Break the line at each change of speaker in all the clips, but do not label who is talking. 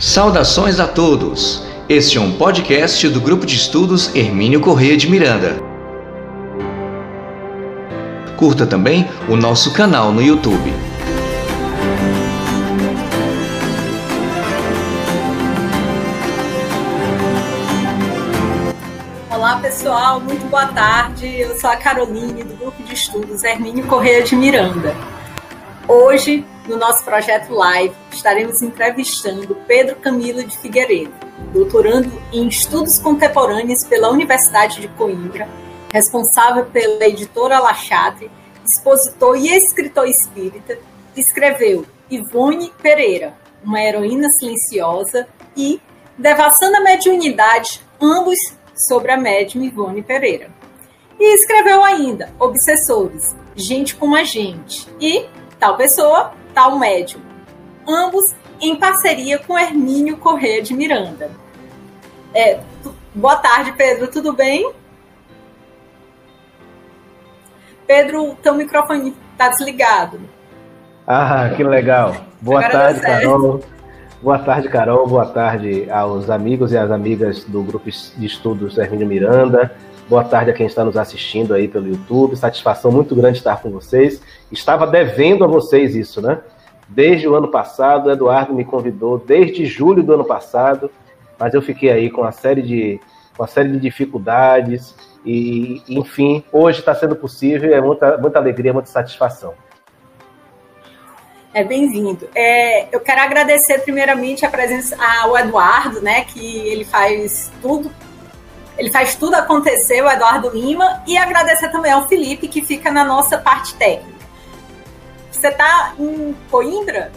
Saudações a todos! Este é um podcast do Grupo de Estudos Hermínio Corrêa de Miranda. Curta também o nosso canal no YouTube.
Olá pessoal, muito boa tarde. Eu sou a Caroline do Grupo de Estudos Hermínio Corrêa de Miranda. Hoje, no nosso projeto Live, estaremos entrevistando Pedro Camilo de Figueiredo, doutorando em Estudos Contemporâneos pela Universidade de Coimbra, responsável pela editora La Chatre, expositor e escritor espírita, escreveu Ivone Pereira, uma heroína silenciosa, e Devassando a Mediunidade, ambos sobre a médium Ivone Pereira. E escreveu ainda Obsessores, Gente como a Gente, e Tal Pessoa, Tal Médium, ambos em parceria com Hermínio Corrêa de Miranda. É, boa tarde, Pedro, tudo bem? Pedro, teu microfone está desligado.
Ah, que legal. Boa Agora tarde, Carol. Boa tarde, Carol. Boa tarde aos amigos e às amigas do grupo de estudos Hermínio Miranda. Boa tarde a quem está nos assistindo aí pelo YouTube. Satisfação muito grande estar com vocês. Estava devendo a vocês isso, né? Desde o ano passado, o Eduardo me convidou, desde julho do ano passado, mas eu fiquei aí com uma série de, uma série de dificuldades e, enfim, hoje está sendo possível, é muita, muita alegria, muita satisfação.
É bem-vindo. É, eu quero agradecer primeiramente a presença ao Eduardo, né, que ele faz tudo, ele faz tudo acontecer, o Eduardo Lima, e agradecer também ao Felipe, que fica na nossa parte técnica. Você está em Coimbra?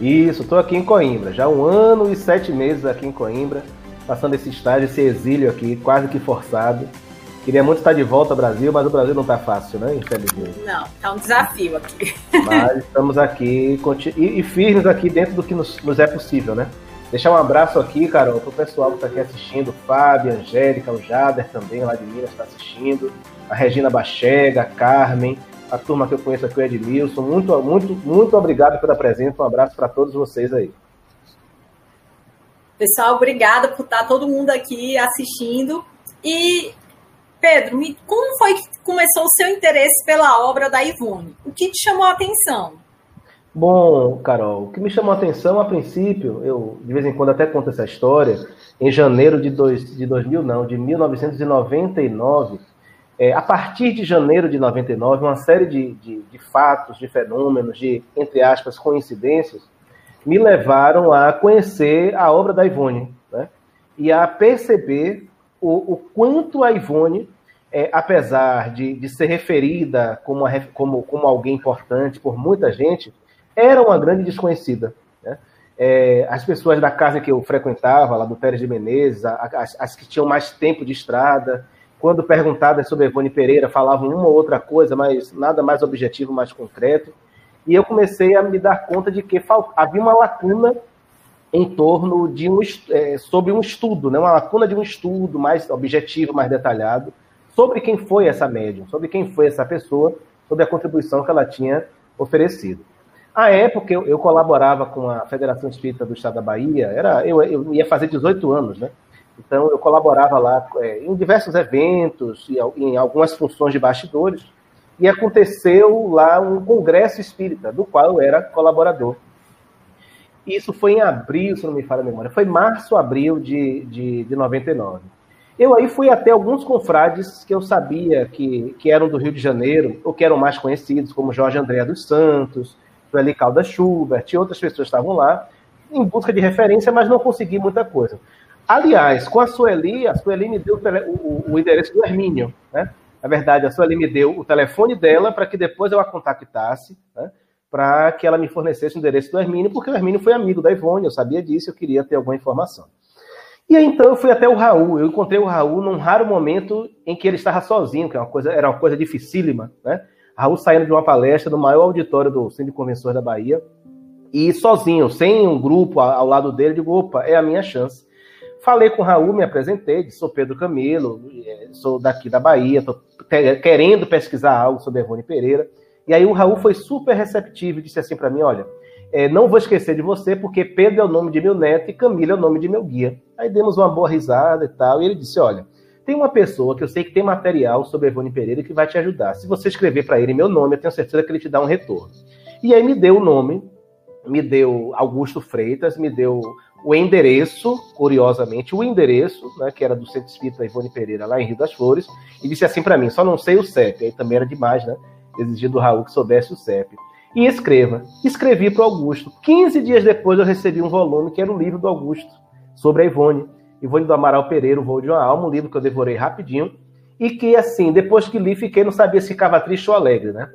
Isso, estou aqui em Coimbra. Já um ano e sete meses aqui em Coimbra, passando esse estágio, esse exílio aqui, quase que forçado. Queria muito estar de volta ao Brasil, mas o Brasil não está fácil, né? Infelizmente.
Não, está um desafio aqui.
Mas estamos aqui e, firmes aqui dentro do que nos, nos é possível, né? Deixar um abraço aqui, Carol, para o pessoal que está aqui assistindo, Fábio, Angélica, o Jader também, lá de Minas, está assistindo, a Regina Bachega, a Carmen, a turma que eu conheço aqui, o Edmilson. Muito, muito, muito obrigado pela presença. Um abraço para todos vocês aí.
Pessoal, obrigada por estar todo mundo aqui assistindo. E, Pedro, como foi que começou o seu interesse pela obra da Ivone? O que te chamou a atenção?
Bom, Carol, o que me chamou a atenção a princípio, eu de vez em quando até conto essa história, em janeiro de, dois, de 2000, não, de 1999, é, a partir de janeiro de 99, uma série de, de, de, fatos, de fenômenos, de, entre aspas, coincidências, me levaram a conhecer a obra da Ivone, né? e a perceber o, o quanto a Ivone, é, apesar de, de ser referida como, a, como, como alguém importante por muita gente, era uma grande desconhecida. Né? É, as pessoas da casa que eu frequentava, lá do Pérez de Menezes, as, as que tinham mais tempo de estrada, quando perguntadas sobre Evone Pereira, falavam uma ou outra coisa, mas nada mais objetivo, mais concreto. E eu comecei a me dar conta de que havia uma lacuna em torno de um é, sobre um estudo, né? uma lacuna de um estudo mais objetivo, mais detalhado, sobre quem foi essa médium, sobre quem foi essa pessoa, sobre a contribuição que ela tinha oferecido. À época, eu, eu colaborava com a Federação Espírita do Estado da Bahia, era, eu, eu ia fazer 18 anos, né? Então, eu colaborava lá é, em diversos eventos, e em algumas funções de bastidores, e aconteceu lá um congresso espírita, do qual eu era colaborador. Isso foi em abril, se não me falha a memória, foi março, abril de, de, de 99. Eu aí fui até alguns confrades que eu sabia que, que eram do Rio de Janeiro, ou que eram mais conhecidos, como Jorge André dos Santos, Sueli Calda Schubert, e outras pessoas estavam lá, em busca de referência, mas não consegui muita coisa. Aliás, com a Sueli, a Sueli me deu o, o, o endereço do Hermínio, né? Na verdade, a Sueli me deu o telefone dela para que depois eu a contactasse, né? para que ela me fornecesse o endereço do Hermínio, porque o Hermínio foi amigo da Ivone, eu sabia disso, eu queria ter alguma informação. E aí, então eu fui até o Raul, eu encontrei o Raul num raro momento em que ele estava sozinho, que é uma coisa, era uma coisa dificílima, né? Raul saindo de uma palestra no maior auditório do Centro de Convenções da Bahia, e sozinho, sem um grupo ao lado dele, digo, opa, é a minha chance. Falei com o Raul, me apresentei, sou Pedro Camilo, é, sou daqui da Bahia, estou querendo pesquisar algo sobre Evone Pereira. E aí o Raul foi super receptivo e disse assim para mim, olha, é, não vou esquecer de você, porque Pedro é o nome de meu neto e Camila é o nome de meu guia. Aí demos uma boa risada e tal, e ele disse: Olha, tem uma pessoa que eu sei que tem material sobre Evone Pereira que vai te ajudar. Se você escrever para ele meu nome, eu tenho certeza que ele te dá um retorno. E aí me deu o nome, me deu Augusto Freitas, me deu o endereço, curiosamente, o endereço, né, que era do Centro Espírita Ivone Pereira, lá em Rio das Flores, e disse assim para mim: só não sei o CEP. Aí também era demais, né? Exigir do Raul que soubesse o CEP. E escreva. Escrevi para Augusto. 15 dias depois eu recebi um volume que era o livro do Augusto, sobre a Ivone. Ivone do Amaral Pereira, O Voo de uma Alma, um livro que eu devorei rapidinho. E que, assim, depois que li, fiquei, não sabia se ficava triste ou alegre, né?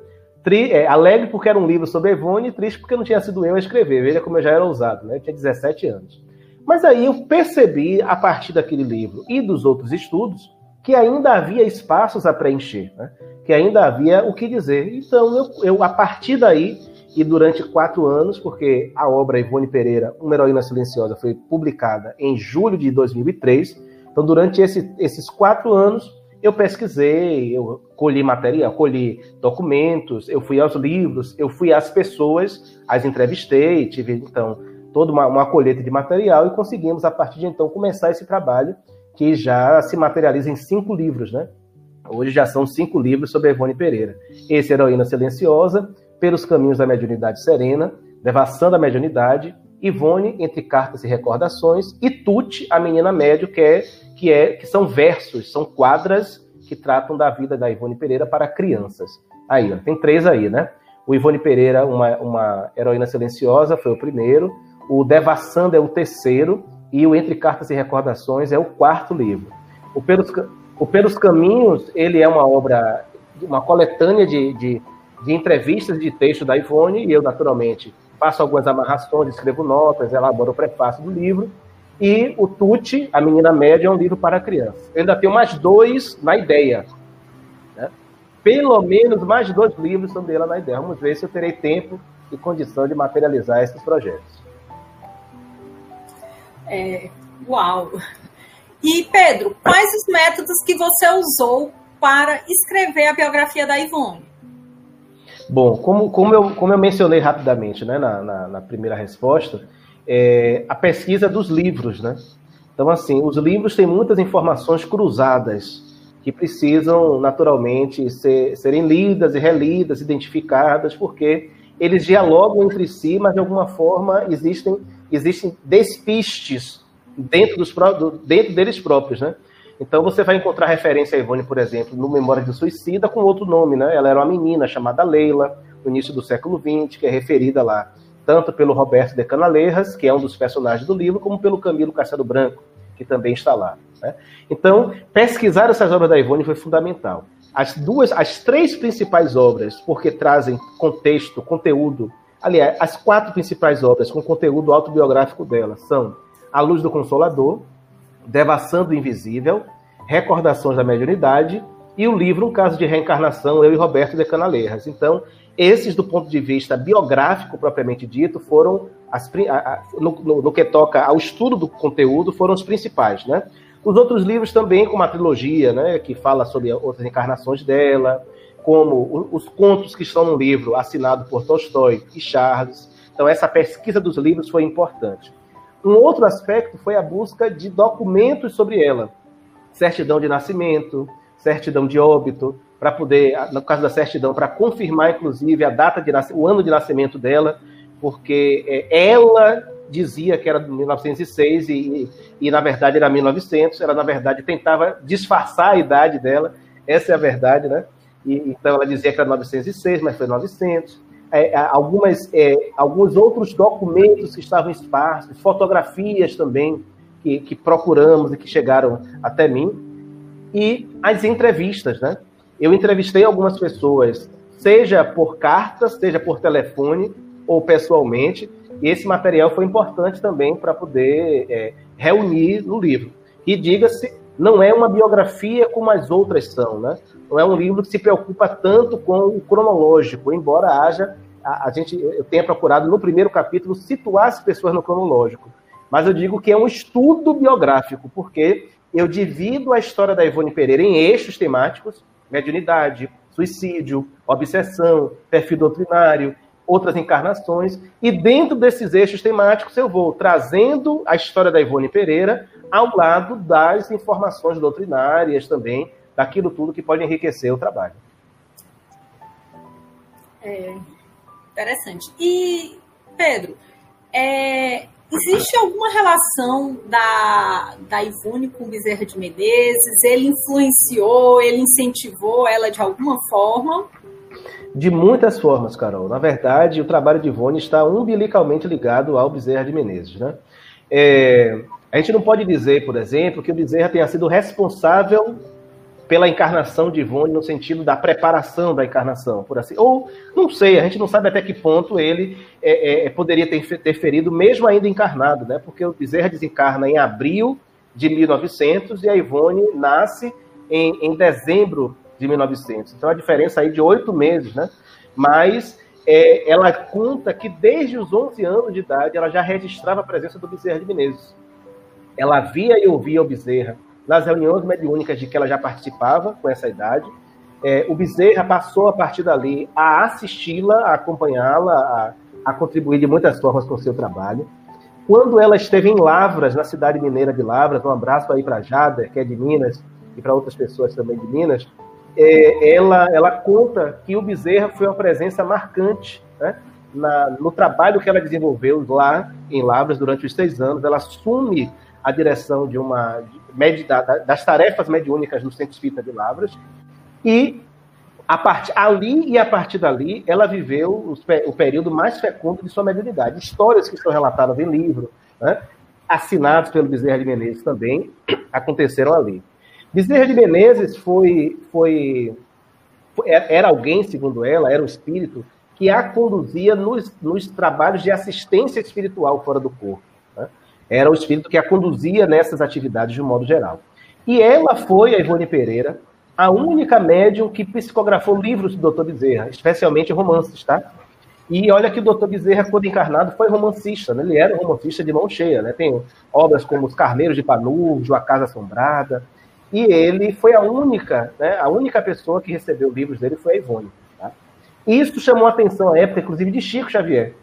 Tri, é, alegre porque era um livro sobre Ivone, e triste porque não tinha sido eu a escrever. Veja como eu já era ousado, né? Eu tinha 17 anos. Mas aí eu percebi, a partir daquele livro e dos outros estudos, que ainda havia espaços a preencher, né? que ainda havia o que dizer. Então, eu, eu, a partir daí, e durante quatro anos, porque a obra Ivone Pereira, Uma Heroína Silenciosa, foi publicada em julho de 2003. Então, durante esse, esses quatro anos, eu pesquisei, eu colhi material, colhi documentos, eu fui aos livros, eu fui às pessoas, as entrevistei, tive, então, toda uma, uma colheita de material e conseguimos, a partir de então, começar esse trabalho que já se materializa em cinco livros, né? Hoje já são cinco livros sobre Ivone Pereira. Esse Heroína Silenciosa, Pelos Caminhos da Mediunidade Serena, Devassando a Mediunidade, Ivone, Entre Cartas e Recordações, e Tuti, a Menina Médio, que, é, que, é, que são versos, são quadras que tratam da vida da Ivone Pereira para crianças. Aí, ó, tem três aí, né? O Ivone Pereira, uma, uma heroína silenciosa, foi o primeiro. O Devassando é o terceiro. E o Entre Cartas e Recordações é o quarto livro. O Pelos, o Pelos Caminhos, ele é uma obra, uma coletânea de, de, de entrevistas de texto da Ivone, e eu, naturalmente, faço algumas amarrações, escrevo notas, elaboro o prefácio do livro. E o Tuti, A Menina Média, é um livro para criança. Eu ainda tenho mais dois na ideia. Né? Pelo menos mais dois livros sobre ela na ideia. Vamos ver se eu terei tempo e condição de materializar esses projetos.
É, uau! E, Pedro, quais os métodos que você usou para escrever a biografia da Ivone?
Bom, como, como, eu, como eu mencionei rapidamente né, na, na, na primeira resposta, é, a pesquisa dos livros, né? Então, assim, os livros têm muitas informações cruzadas que precisam, naturalmente, ser, serem lidas e relidas, identificadas, porque eles dialogam entre si, mas de alguma forma existem, existem despistes dentro, dos, dentro deles próprios, né? Então você vai encontrar referência a Ivone, por exemplo, no Memória de Suicida com outro nome, né? Ela era uma menina chamada Leila, no início do século XX, que é referida lá tanto pelo Roberto de Canaleiras, que é um dos personagens do livro, como pelo Camilo Castelo Branco, que também está lá. Né? Então, pesquisar essas obras da Ivone foi fundamental. As duas, as três principais obras, porque trazem contexto, conteúdo. Aliás, as quatro principais obras com conteúdo autobiográfico dela são A Luz do Consolador, Devassando o Invisível, Recordações da Mediunidade e o livro Um Caso de Reencarnação, Eu e Roberto de Canaleiras. Então, esses, do ponto de vista biográfico propriamente dito, foram as, no, no, no, que toca ao estudo do conteúdo, foram os principais, né? Os outros livros também, como a trilogia, né, que fala sobre outras encarnações dela, como os contos que estão no livro assinado por Tolstói e Charles. Então, essa pesquisa dos livros foi importante. Um outro aspecto foi a busca de documentos sobre ela. Certidão de nascimento, certidão de óbito, para poder, no caso da certidão, para confirmar, inclusive, a data de o ano de nascimento dela, porque é, ela dizia que era de 1906 e, e, na verdade, era 1900. Ela, na verdade, tentava disfarçar a idade dela. Essa é a verdade, né? E, então, ela dizia que era 906, mas foi 900. É, algumas, é, alguns outros documentos que estavam esparsos, fotografias também que, que procuramos e que chegaram até mim. E as entrevistas, né? Eu entrevistei algumas pessoas, seja por carta, seja por telefone ou pessoalmente, e esse material foi importante também para poder é, reunir no livro. E diga-se, não é uma biografia como as outras são, né? Não é um livro que se preocupa tanto com o cronológico, embora haja a, a gente eu tenha procurado no primeiro capítulo situar as pessoas no cronológico. Mas eu digo que é um estudo biográfico, porque eu divido a história da Ivone Pereira em eixos temáticos, mediunidade, suicídio, obsessão, perfil doutrinário, outras encarnações, e dentro desses eixos temáticos eu vou trazendo a história da Ivone Pereira ao lado das informações doutrinárias também, daquilo tudo que pode enriquecer o trabalho.
É, interessante. E, Pedro, é, existe alguma relação da, da Ivone com Bezerra de Menezes? Ele influenciou, ele incentivou ela de alguma forma?
De muitas formas, Carol. Na verdade, o trabalho de Ivone está umbilicalmente ligado ao Bezerra de Menezes. Né? É, a gente não pode dizer, por exemplo, que o Bezerra tenha sido responsável pela encarnação de Ivone no sentido da preparação da encarnação, por assim. Ou não sei, a gente não sabe até que ponto ele é, é, poderia ter, ter ferido, mesmo ainda encarnado, né? Porque o Bezerra desencarna em abril de 1900 e a Ivone nasce em, em dezembro de 1900. Então a diferença aí de oito meses, né? Mas é, ela conta que desde os 11 anos de idade ela já registrava a presença do Bezerra de Menezes. Ela via e ouvia o Bezerra nas reuniões mediúnicas de que ela já participava com essa idade. É, o Bezerra passou a partir dali a assisti-la, a acompanhá-la, a, a, contribuir de muitas formas com o seu trabalho. Quando ela esteve em Lavras, na cidade mineira de Lavras, um abraço aí para Jada, que é de Minas, e para outras pessoas também de Minas, é, ela, ela conta que o Bezerra foi uma presença marcante né, na, no trabalho que ela desenvolveu lá em Lavras durante os seis anos. Ela assume a direção de uma de, das tarefas mediúnicas no Centro Espírita de Lavras e a part, ali e a partir dali ela viveu o, o período mais fecundo de sua mediunidade. Histórias que são relatadas em livro, né, assinados pelo Bezerra de Menezes também, aconteceram ali. Bezerra de Menezes foi, foi, foi, era alguém, segundo ela, era um espírito que a conduzia nos, nos trabalhos de assistência espiritual fora do corpo. Era o espírito que a conduzia nessas atividades de um modo geral. E ela foi, a Ivone Pereira, a única médium que psicografou livros do Dr. Bezerra, especialmente romances, tá? E olha que o Dr. Bezerra, quando encarnado, foi romancista, né? Ele era um romancista de mão cheia, né? Tem obras como Os Carneiros de Panurjo, A Casa Assombrada. E ele foi a única, né? A única pessoa que recebeu livros dele foi a Ivone. Tá? E isso chamou a atenção à época, inclusive, de Chico Xavier.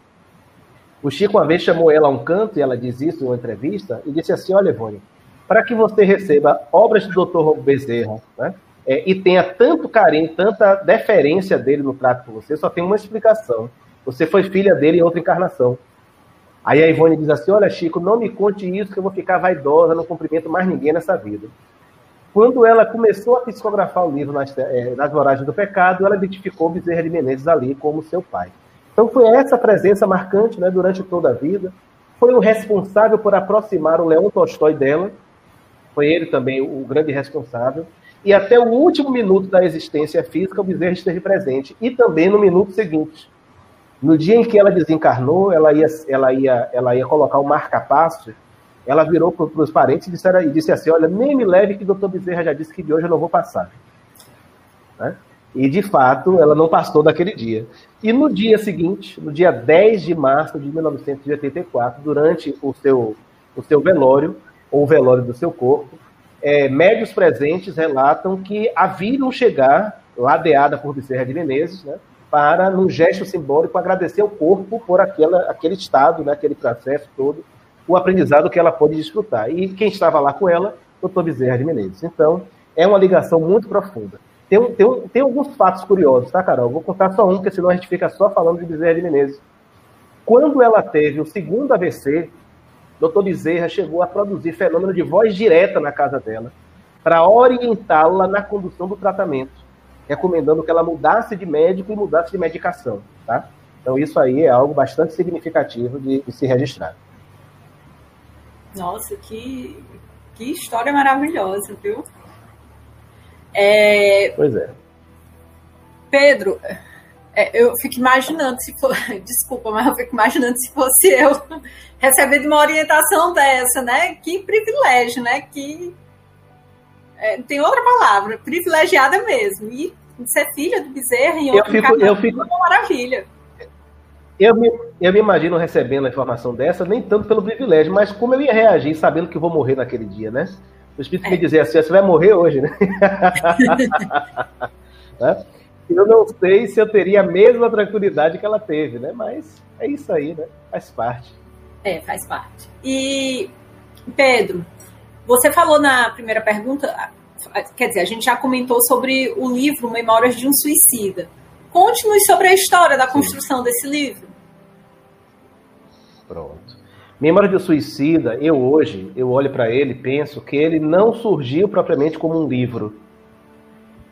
O Chico uma vez chamou ela a um canto, e ela diz isso em uma entrevista, e disse assim: Olha, Ivone, para que você receba obras do Dr. Bezerra, né, é, e tenha tanto carinho, tanta deferência dele no trato com você, só tem uma explicação. Você foi filha dele em outra encarnação. Aí a Ivone diz assim: Olha, Chico, não me conte isso, que eu vou ficar vaidosa, não cumprimento mais ninguém nessa vida. Quando ela começou a psicografar o livro nas, é, nas Moragens do Pecado, ela identificou Bezerra de Menezes ali como seu pai. Então foi essa presença marcante né, durante toda a vida. Foi o responsável por aproximar o Leão Tolstói dela. Foi ele também o grande responsável. E até o último minuto da existência física, o Bezerra esteve presente. E também no minuto seguinte. No dia em que ela desencarnou, ela ia, ela ia, ela ia colocar o marca-passo. Ela virou para os parentes e disse, e disse assim: Olha, nem me leve que o doutor Bezerra já disse que de hoje eu não vou passar. Né? E, de fato, ela não passou daquele dia. E no dia seguinte, no dia 10 de março de 1984, durante o seu, o seu velório, ou o velório do seu corpo, é, médios presentes relatam que a viram chegar, ladeada por Bezerra de Menezes, né, para, num gesto simbólico, agradecer ao corpo por aquela, aquele estado, né, aquele processo todo, o aprendizado que ela pôde desfrutar. E quem estava lá com ela, doutor Bezerra de Menezes. Então, é uma ligação muito profunda. Tem, tem, tem alguns fatos curiosos, tá, Carol? Vou contar só um, porque senão a gente fica só falando de Bezerra de Menezes. Quando ela teve o segundo AVC, doutor Bezerra chegou a produzir fenômeno de voz direta na casa dela, para orientá-la na condução do tratamento, recomendando que ela mudasse de médico e mudasse de medicação, tá? Então isso aí é algo bastante significativo de, de se registrar.
Nossa, que, que história maravilhosa, viu? É...
Pois é.
Pedro, é, eu fico imaginando se for. Desculpa, mas eu fico imaginando se fosse eu recebendo uma orientação dessa, né? Que privilégio, né? Que. É, tem outra palavra, privilegiada mesmo. E ser filha do Bezerra em outro
eu fico, eu fico... é
uma maravilha.
Eu me, eu me imagino recebendo a informação dessa, nem tanto pelo privilégio, mas como eu ia reagir sabendo que vou morrer naquele dia, né? O Espírito é. me dizer assim, você vai morrer hoje, né? né? eu não sei se eu teria a mesma tranquilidade que ela teve, né? Mas é isso aí, né? Faz parte.
É, faz parte. E, Pedro, você falou na primeira pergunta, quer dizer, a gente já comentou sobre o livro Memórias de um Suicida. Conte-nos sobre a história da construção Sim. desse livro.
Memória de Suicida, eu hoje, eu olho para ele penso que ele não surgiu propriamente como um livro.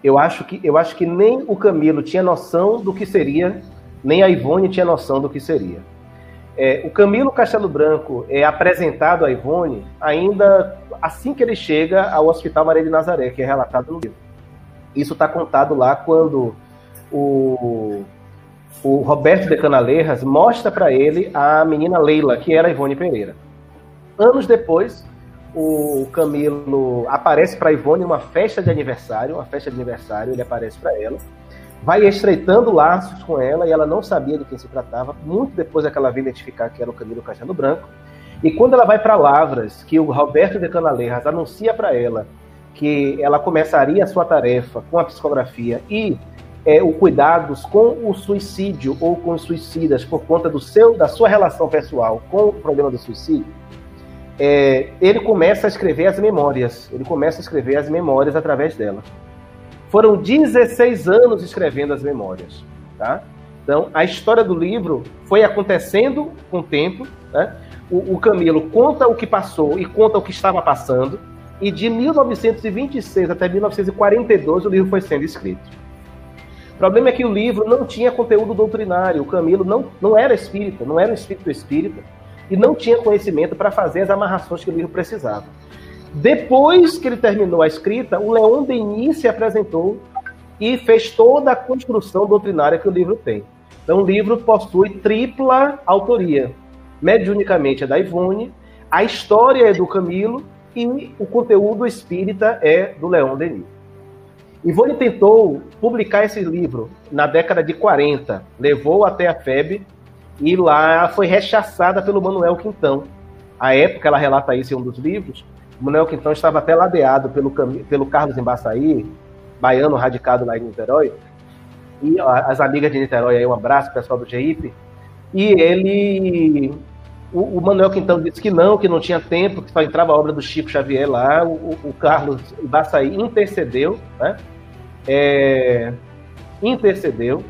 Eu acho que, eu acho que nem o Camilo tinha noção do que seria, nem a Ivone tinha noção do que seria. É, o Camilo Castelo Branco é apresentado a Ivone ainda assim que ele chega ao Hospital Maria de Nazaré, que é relatado no livro. Isso está contado lá quando o, o Roberto de Canaleiras mostra para ele a menina Leila, que era Ivone Pereira. Anos depois, o Camilo aparece para Ivone em uma festa de aniversário, uma festa de aniversário, ele aparece para ela vai estreitando laços com ela e ela não sabia de quem se tratava, muito depois é que ela veio identificar que era o Camilo Castelo Branco. E quando ela vai para Lavras, que o Roberto de Canaleiras anuncia para ela que ela começaria a sua tarefa com a psicografia e é, o cuidados com o suicídio ou com os suicidas por conta do seu, da sua relação pessoal com o problema do suicídio, é, ele começa a escrever as memórias. Ele começa a escrever as memórias através dela. Foram 16 anos escrevendo as memórias. Tá? Então, a história do livro foi acontecendo com o tempo. Né? O, o Camilo conta o que passou e conta o que estava passando. E de 1926 até 1942 o livro foi sendo escrito. O problema é que o livro não tinha conteúdo doutrinário. O Camilo não, não era espírita, não era um espírito espírita. E não tinha conhecimento para fazer as amarrações que o livro precisava. Depois que ele terminou a escrita, o Leon Denis se apresentou e fez toda a construção doutrinária que o livro tem. Então, o livro possui tripla autoria. Mediunicamente é da Ivone, a história é do Camilo e o conteúdo espírita é do Leon Denis. Ivone tentou publicar esse livro na década de 40, levou até a FEB e lá foi rechaçada pelo Manuel Quintão. A época, ela relata isso em um dos livros, Manuel Quintão estava até ladeado pelo, pelo Carlos Embaçaí, baiano radicado lá em Niterói. E as amigas de Niterói aí, um abraço, pessoal do GIP. E ele. O, o, Manuel Quintão disse que não, que não tinha tempo, que só entrava a obra do Chico Xavier lá. O, o Carlos Embaçaí intercedeu, né? É, intercedeu.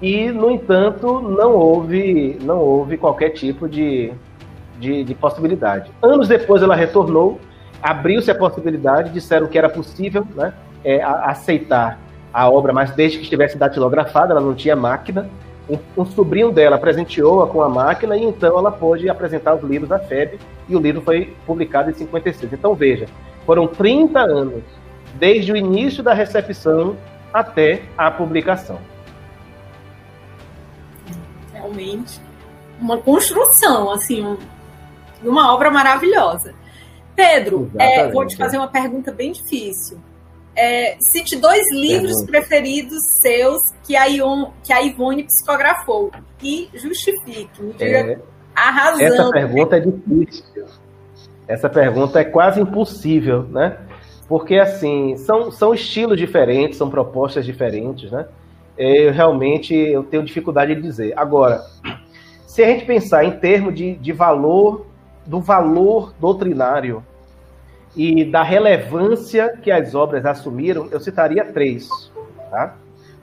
E, no entanto, não houve, não houve qualquer tipo de, de, de possibilidade. Anos depois ela retornou abriu-se a possibilidade, disseram que era possível né, é, aceitar a obra, mas desde que estivesse datilografada, ela não tinha máquina. Um, um sobrinho dela presenteou-a com a máquina e então ela pôde apresentar os livros à FEB e o livro foi publicado em 56. Então veja, foram 30 anos desde o início da recepção até a publicação.
Realmente uma construção, assim, uma obra maravilhosa. Pedro, é, vou te fazer uma pergunta bem difícil. É, cite dois livros Pergunta. preferidos seus que a, Ion, que a Ivone psicografou e justifique. Me diga é, a razão.
Essa pergunta é difícil. Essa pergunta é quase impossível, né? Porque, assim, são, são estilos diferentes, são propostas diferentes, né? Eu realmente eu tenho dificuldade de dizer. Agora, se a gente pensar em termos de, de valor do valor doutrinário e da relevância que as obras assumiram, eu citaria três. Tá?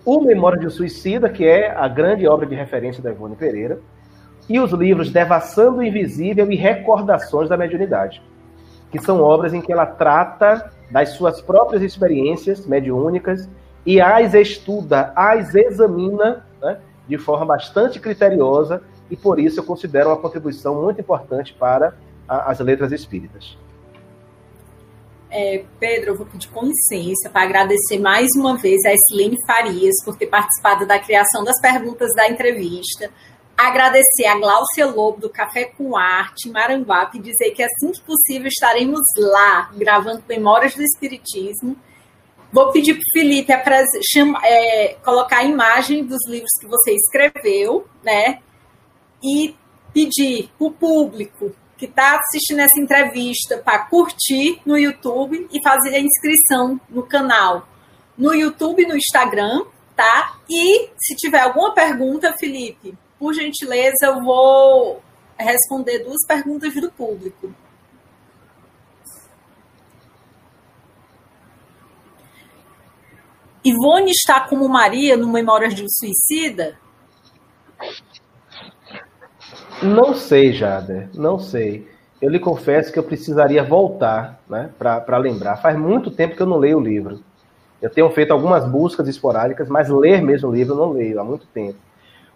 O Memória de um Suicida, que é a grande obra de referência da Ivone Pereira, e os livros Devassando o Invisível e Recordações da Mediunidade, que são obras em que ela trata das suas próprias experiências mediúnicas e as estuda, as examina né, de forma bastante criteriosa e por isso eu considero uma contribuição muito importante para a, as letras espíritas.
É, Pedro, eu vou pedir com licença para agradecer mais uma vez a Silene Farias por ter participado da criação das perguntas da entrevista. Agradecer a Gláucia Lobo do Café com Arte, Maranguape, e dizer que assim que possível estaremos lá gravando Memórias do Espiritismo. Vou pedir para o Felipe é, colocar a imagem dos livros que você escreveu, né? e pedir para o público que está assistindo essa entrevista para curtir no YouTube e fazer a inscrição no canal. No YouTube e no Instagram, tá? E se tiver alguma pergunta, Felipe, por gentileza, eu vou responder duas perguntas do público. Ivone está como Maria no Memórias de um Suicida?
Não sei, Jader, não sei. Eu lhe confesso que eu precisaria voltar né, para lembrar. Faz muito tempo que eu não leio o livro. Eu tenho feito algumas buscas esporádicas, mas ler mesmo o livro eu não leio há muito tempo.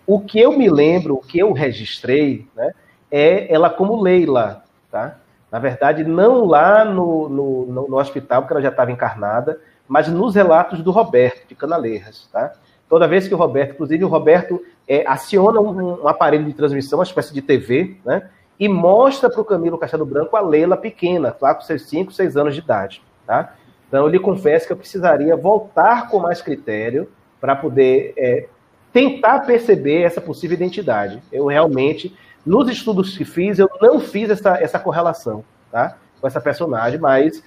O que eu me lembro, o que eu registrei, né, é ela como Leila, tá? Na verdade, não lá no, no, no hospital, porque ela já estava encarnada, mas nos relatos do Roberto, de Canaleiras, tá? Toda vez que o Roberto, inclusive o Roberto é, aciona um, um, aparelho de transmissão, uma espécie de TV, né? E mostra para o Camilo Castelo Branco a Leila pequena, lá com seus 5, 6 anos de idade, tá? Então eu lhe confesso que eu precisaria voltar com mais critério para poder é, tentar perceber essa possível identidade. Eu realmente, nos estudos que fiz, eu não fiz essa, essa correlação, tá? Com essa personagem, mas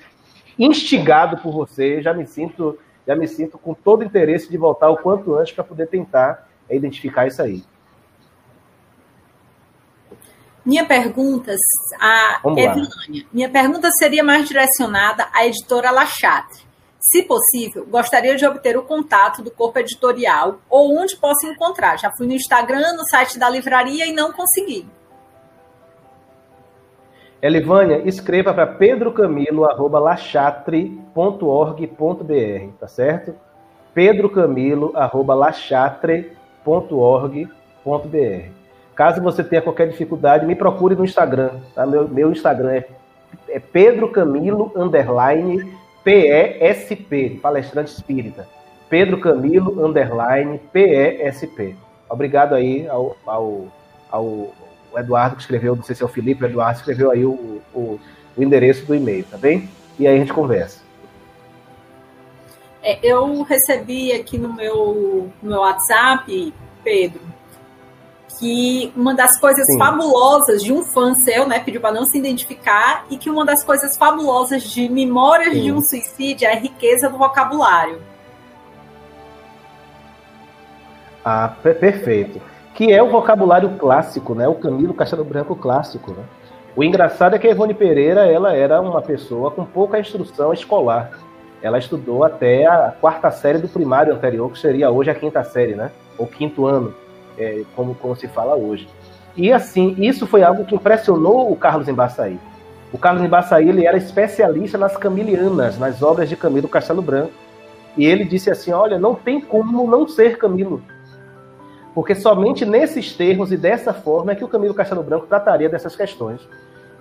instigado por você, já me sinto, já me sinto com todo interesse de voltar o quanto antes para poder tentar identificar isso aí.
Minha pergunta, a Evelânia, minha pergunta seria mais direcionada à editora Lachatre. Se possível, gostaria de obter o contato do corpo editorial ou onde posso encontrar. Já fui no Instagram, no site da livraria e não consegui.
Elivânia, escreva para pedrocamilo.lachatre.org.br, tá certo? pedrocamilo.lachatre.org.br. Caso você tenha qualquer dificuldade, me procure no Instagram. Tá? Meu, meu Instagram é, é Pedro Camilo underline PESP, palestrante espírita. Pedro Camilo underline PESP. Obrigado aí ao, ao, ao Eduardo que escreveu, não sei se é o Felipe, o Eduardo escreveu aí o, o, o endereço do e-mail, tá bem? E aí a gente conversa.
É, eu recebi aqui no meu, no meu WhatsApp, Pedro, que uma das coisas Sim. fabulosas de um fã seu, né, pediu para não se identificar, e que uma das coisas fabulosas de Memórias Sim. de um Suicídio é a riqueza do vocabulário.
Ah, perfeito que é o vocabulário clássico, né? O Camilo Castelo Branco clássico, né? O engraçado é que a Ivone Pereira, ela era uma pessoa com pouca instrução escolar. Ela estudou até a quarta série do primário anterior, que seria hoje a quinta série, né? Ou quinto ano, é, como, como se fala hoje. E assim, isso foi algo que impressionou o Carlos Embaçaí. O Carlos Embaçaí, ele era especialista nas camilianas, nas obras de Camilo Castelo Branco. E ele disse assim, olha, não tem como não ser Camilo porque somente nesses termos e dessa forma é que o Camilo Castelo Branco trataria dessas questões.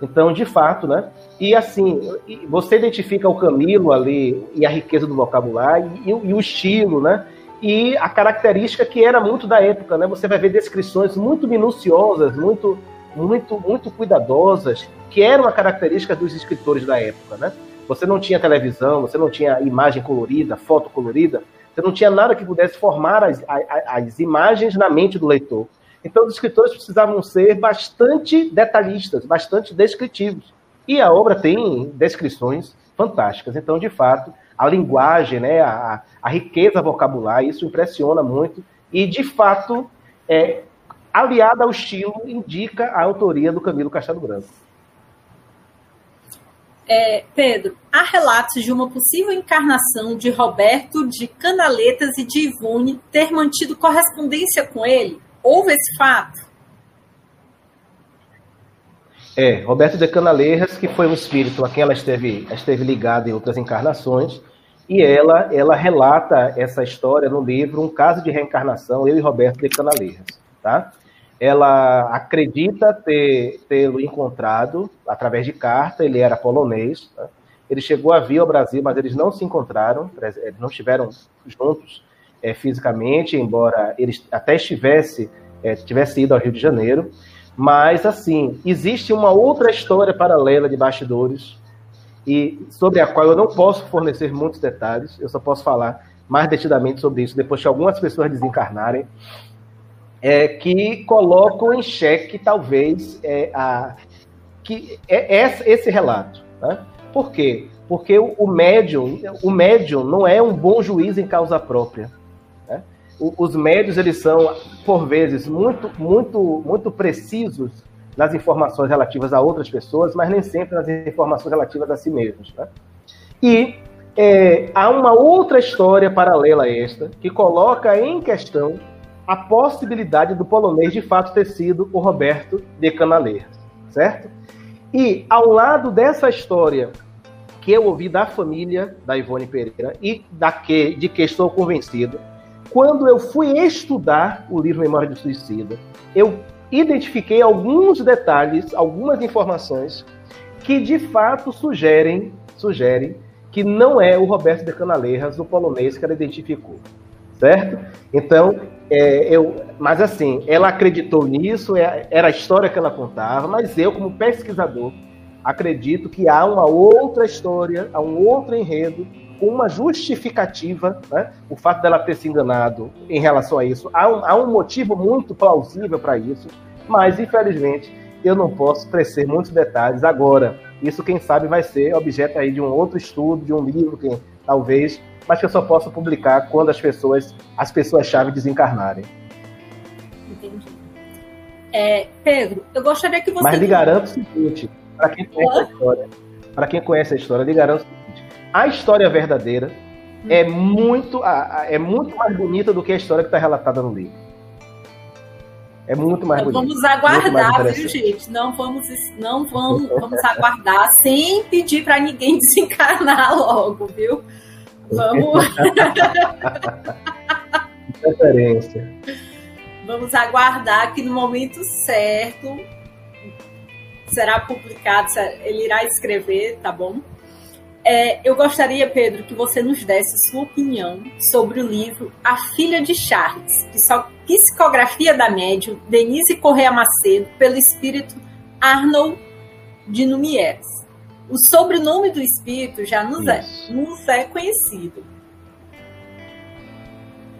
Então, de fato, né? E assim, você identifica o Camilo ali e a riqueza do vocabulário e, e, o estilo, né? E a característica que era muito da época, né? Você vai ver descrições muito minuciosas, muito, muito, muito cuidadosas, que eram uma característica dos escritores da época, né? Você não tinha televisão, você não tinha imagem colorida, foto colorida, você não tinha nada que pudesse formar as, as, as imagens na mente do leitor. Então, os escritores precisavam ser bastante detalhistas, bastante descritivos. E a obra tem descrições fantásticas. Então, de fato, a linguagem, né, a, a riqueza vocabular, isso impressiona muito. E, de fato, é, aliada ao estilo, indica a autoria do Camilo Castelo Branco.
É, Pedro, há relatos de uma possível encarnação de Roberto de Canaletas e de Ivone ter mantido correspondência com ele? Houve esse fato?
É, Roberto de Canaleiras, que foi um espírito a quem ela esteve, esteve ligada em outras encarnações, e ela, ela relata essa história no livro Um Caso de Reencarnação, eu e Roberto de Canaleiras, tá? ela acredita ter tê-lo encontrado através de carta, ele era polonês, né? ele chegou a vir ao Brasil, mas eles não se encontraram, não estiveram juntos é, fisicamente, embora ele até estivesse é, tivesse ido ao Rio de Janeiro, mas assim, existe uma outra história paralela de bastidores e sobre a qual eu não posso fornecer muitos detalhes, eu só posso falar mais detidamente sobre isso depois que algumas pessoas desencarnarem, é, que colocam em xeque, talvez, é, a, que é, é esse relato. Né? Por quê? Porque o, o médium, o médium não é um bom juiz em causa própria. Os médios eles são por vezes muito muito muito precisos nas informações relativas a outras pessoas, mas nem sempre nas informações relativas a si mesmos. Né? E é, há uma outra história paralela a esta que coloca em questão a possibilidade do polonês de fato ter sido o Roberto de Canalejas, certo? E ao lado dessa história que eu ouvi da família da Ivone Pereira e da que, de que estou convencido, quando eu fui estudar o livro Memória de Suicida, eu identifiquei alguns detalhes, algumas informações que de fato sugerem, sugerem que não é o Roberto de Canaleiras, o polonês que ela identificou, certo? Então, é, eu, mas assim, ela acreditou nisso, é, era a história que ela contava, mas eu, como pesquisador, acredito que há uma outra história, há um outro enredo, com uma justificativa, né? o fato dela ter se enganado em relação a isso, há um, há um motivo muito plausível para isso, mas infelizmente eu não posso crescer muitos detalhes agora. Isso, quem sabe, vai ser objeto aí de um outro estudo, de um livro, que talvez mas que eu só posso publicar quando as pessoas, as pessoas-chave desencarnarem.
Entendi. É, Pedro, eu gostaria que você.
Mas lhe garanto o seguinte: para quem conhece a história, para quem conhece a história, lhe garanto a história verdadeira hum. é muito, é muito mais bonita do que a história que está relatada no livro. É muito mais bonito.
Vamos aguardar, viu, gente? Não vamos, não vamos, vamos aguardar sem pedir para ninguém desencarnar logo, viu? Vamos.
Referência.
Vamos aguardar que no momento certo será publicado, ele irá escrever, tá bom? É, eu gostaria, Pedro, que você nos desse sua opinião sobre o livro A Filha de Charles, Psicografia da Médium, Denise Correa Macedo, pelo espírito Arnold de Numieres. O sobrenome do espírito já nos, é, nos é conhecido.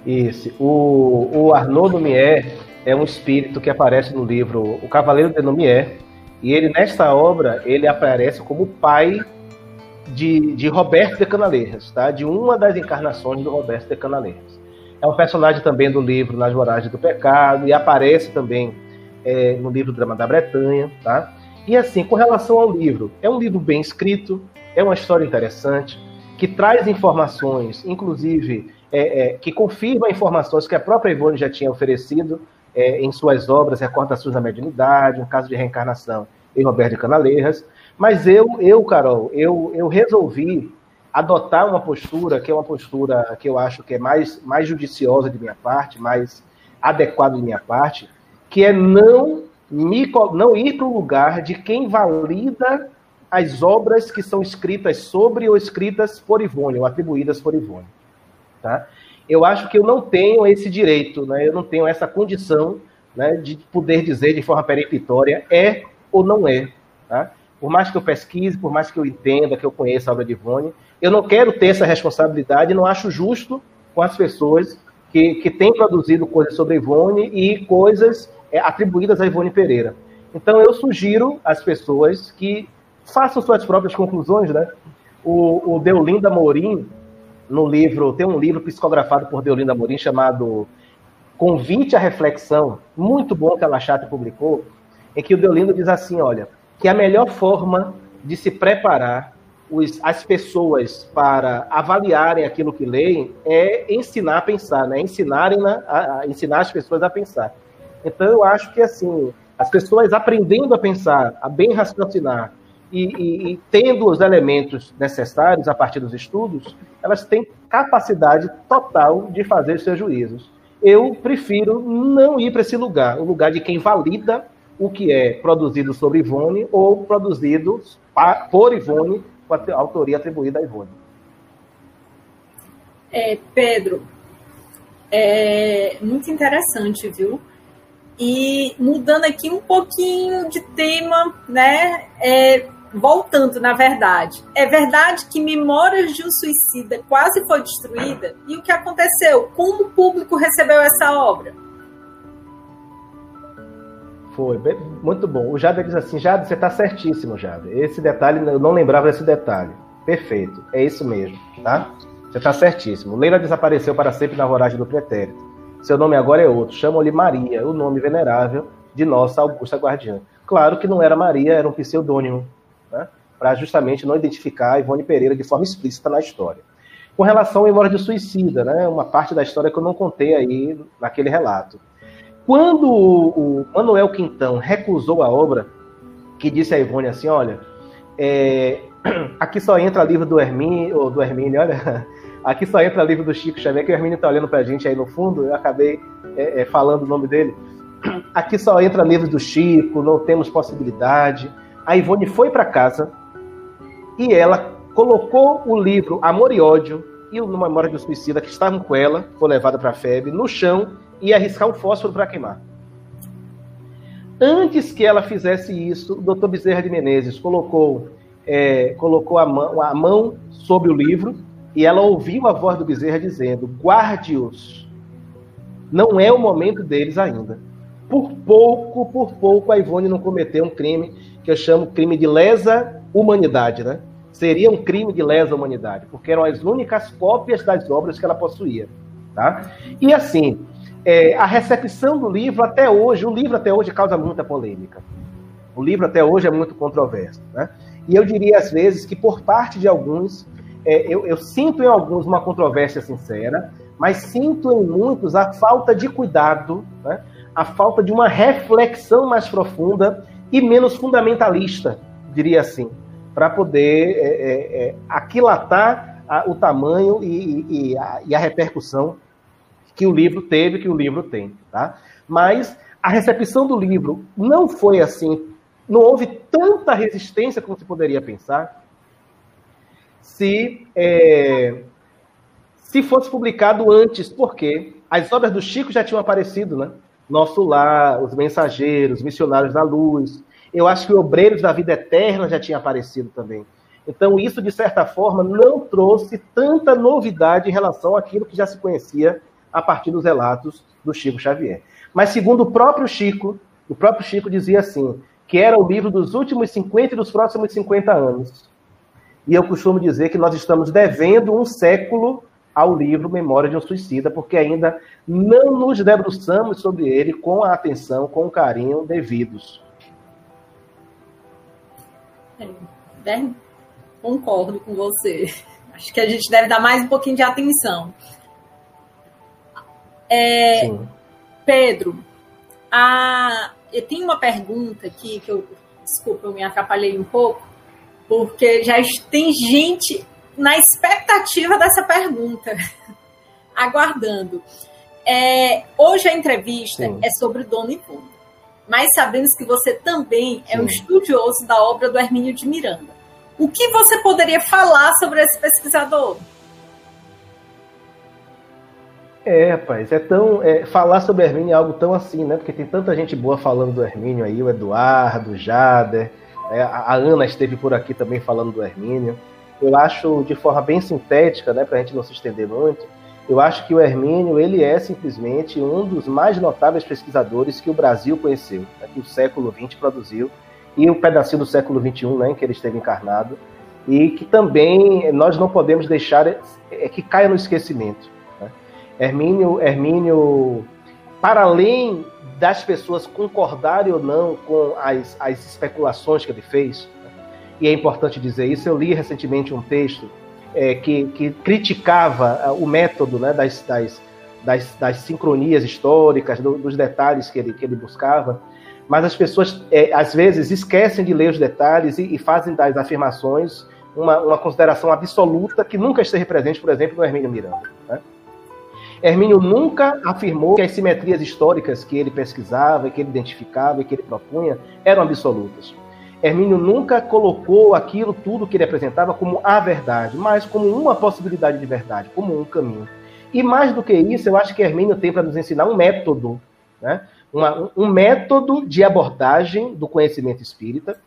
Isso. O, o Arnaud Lumière é um espírito que aparece no livro O Cavaleiro de Lumière, e ele, nesta obra, ele aparece como pai de, de Roberto de Canaleiras, tá? de uma das encarnações do Roberto de Canaleiras. É um personagem também do livro Nas Voragens do Pecado, e aparece também é, no livro Drama da Bretanha, tá? E assim, com relação ao livro, é um livro bem escrito, é uma história interessante, que traz informações, inclusive, é, é, que confirma informações que a própria Ivone já tinha oferecido é, em suas obras, Recordações da Mediunidade, um caso de reencarnação em Roberto de Canaleiras. Mas eu, eu Carol, eu, eu resolvi adotar uma postura que é uma postura que eu acho que é mais, mais judiciosa de minha parte, mais adequada de minha parte, que é não me, não ir para o lugar de quem valida as obras que são escritas sobre ou escritas por Ivone, ou atribuídas por Ivone. Tá? Eu acho que eu não tenho esse direito, né? eu não tenho essa condição né, de poder dizer de forma peremptória é ou não é. Tá? Por mais que eu pesquise, por mais que eu entenda, que eu conheça a obra de Ivone, eu não quero ter essa responsabilidade, não acho justo com as pessoas que, que têm produzido coisas sobre Ivone e coisas é, atribuídas a Ivone Pereira. Então eu sugiro às pessoas que façam suas próprias conclusões, né? O, o Deolinda Morim, no livro, tem um livro psicografado por Deolinda Morim chamado Convite à Reflexão, muito bom que a Lachata publicou, em que o Deolindo diz assim, olha, que a melhor forma de se preparar os, as pessoas para avaliarem aquilo que leem é ensinar a pensar, né? Ensinarem a, a ensinar as pessoas a pensar. Então, eu acho que, assim, as pessoas aprendendo a pensar, a bem raciocinar e, e, e tendo os elementos necessários a partir dos estudos, elas têm capacidade total de fazer seus juízos. Eu prefiro não ir para esse lugar, o lugar de quem valida o que é produzido sobre Ivone ou produzido por Ivone, com a autoria atribuída a Ivone.
É, Pedro, é muito interessante, viu? E mudando aqui um pouquinho de tema, né? É, voltando, na verdade. É verdade que Memórias de um Suicida quase foi destruída? E o que aconteceu? Como o público recebeu essa obra?
Foi, muito bom. O Jade diz assim, Jade, você está certíssimo, Jade. Esse detalhe, eu não lembrava desse detalhe. Perfeito, é isso mesmo, tá? Você está certíssimo. Leila desapareceu para sempre na voragem do pretérito. Seu nome agora é outro. Chamam-lhe Maria, o nome venerável de nossa Augusta Guardiã. Claro que não era Maria, era um pseudônimo, né? para justamente não identificar a Ivone Pereira de forma explícita na história. Com relação à memória de suicida, né? uma parte da história que eu não contei aí naquele relato. Quando o Manuel Quintão recusou a obra, que disse a Ivone assim, olha, é, aqui só entra livro do Hermínio, do Hermínio, olha, aqui só entra livro do Chico Xavier, que o Hermínio está olhando para a gente aí no fundo, eu acabei é, é, falando o nome dele. Aqui só entra livro do Chico, não temos possibilidade. A Ivone foi para casa e ela colocou o livro Amor e Ódio e o Memória do Suicida, que estavam com ela, foi levada para a FEB, no chão e arriscar um fósforo para queimar. Antes que ela fizesse isso, o Dr. Bezerra de Menezes colocou, é, colocou a, mão, a mão sobre o livro e ela ouviu a voz do Bezerra dizendo: guarde-os. Não é o momento deles ainda. Por pouco, por pouco, a Ivone não cometeu um crime que eu chamo crime de lesa humanidade, né? Seria um crime de lesa humanidade, porque eram as únicas cópias das obras que ela possuía, tá? E assim, é, a recepção do livro até hoje, o livro até hoje causa muita polêmica. O livro até hoje é muito controverso. Né? E eu diria às vezes que por parte de alguns, é, eu, eu, sinto em alguns uma controvérsia sincera, mas sinto em muitos a falta de cuidado, né? a falta de uma reflexão mais profunda e menos fundamentalista, diria assim, para poder é, é, é, aquilatar a, o tamanho e, e, e, a, e a repercussão que o livro teve, que o livro tem, tá? Mas a recepção do livro não foi assim, não houve tanta resistência como se poderia pensar se é, se fosse publicado antes, porque as obras do Chico já tinham aparecido, né? Nosso Lar, Os Mensageiros, Missionários da Luz. Eu acho que Obreiros da Vida Eterna já tinha aparecido também. Então, isso, de certa forma, não trouxe tanta novidade em relação àquilo que já se conhecia a partir dos relatos do Chico Xavier. Mas segundo o próprio Chico, o próprio Chico dizia assim, que era o livro dos últimos 50 e dos próximos 50 anos. E eu costumo dizer que nós estamos devendo um século ao livro Memória de um Suicida, porque ainda não nos debruçamos sobre ele com a atenção, com o carinho devidos.
É, concordo com você. Acho que a gente deve dar mais um pouquinho de atenção. É, Pedro, a, eu tenho uma pergunta aqui que eu, desculpa, eu me atrapalhei um pouco, porque já tem gente na expectativa dessa pergunta, aguardando. É, hoje a entrevista Sim. é sobre o Dono Ivone, mas sabemos que você também é Sim. um estudioso da obra do Hermínio de Miranda. O que você poderia falar sobre esse pesquisador?
É, rapaz, é tão. É, falar sobre Hermínio é algo tão assim, né? Porque tem tanta gente boa falando do Hermínio aí, o Eduardo, o Jader, é, a, Ana esteve por aqui também falando do Hermínio. Eu acho, de forma bem sintética, né, para a gente não se estender muito, eu acho que o Hermínio ele é simplesmente um dos mais notáveis pesquisadores que o Brasil conheceu, né, que o século XX produziu, e o um pedacinho do século XXI, né, em que ele esteve encarnado, e que também nós não podemos deixar é, é que caia no esquecimento. Hermínio, Hermínio, para além das pessoas concordarem ou não com as, as especulações que ele fez, e é importante dizer isso, eu li recentemente um texto é, que, que, criticava é, o método né, das, das, das, das, sincronias históricas, do, dos detalhes que ele, que ele buscava, mas as pessoas, é, às vezes, esquecem de ler os detalhes e, e fazem das afirmações uma, uma, consideração absoluta que nunca esteve presente, por exemplo, no Hermínio Miranda. Né? Hermínio nunca afirmou que as simetrias históricas que ele pesquisava, que ele identificava e que ele propunha eram absolutas. Hermínio nunca colocou aquilo tudo que ele apresentava como a verdade, mas como uma possibilidade de verdade, como um caminho. E mais do que isso, eu acho que Hermínio tem para nos ensinar um método, né? Uma, um método de abordagem do conhecimento espírita,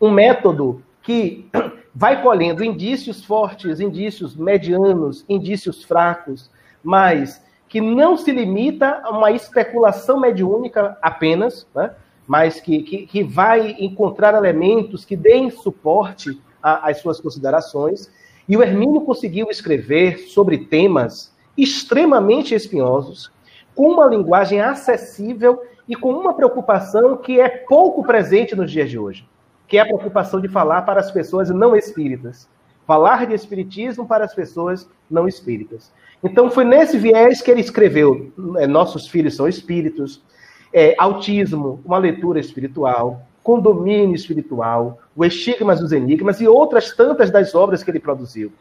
um método que vai colhendo indícios fortes, indícios medianos, indícios fracos, mas que não se limita a uma especulação mediúnica apenas, né? mas que, que, que, vai encontrar elementos que deem suporte às suas considerações. E o Hermínio conseguiu escrever sobre temas extremamente espinhosos, com uma linguagem acessível e com uma preocupação que é pouco presente nos dias de hoje, que é a preocupação de falar para as pessoas não espíritas. Falar de espiritismo para as pessoas não espíritas. Então, foi nesse viés que ele escreveu é, Nossos Filhos São Espíritos, é, Autismo, uma leitura espiritual, Condomínio Espiritual, O Estigmas dos Enigmas e outras tantas das obras que ele produziu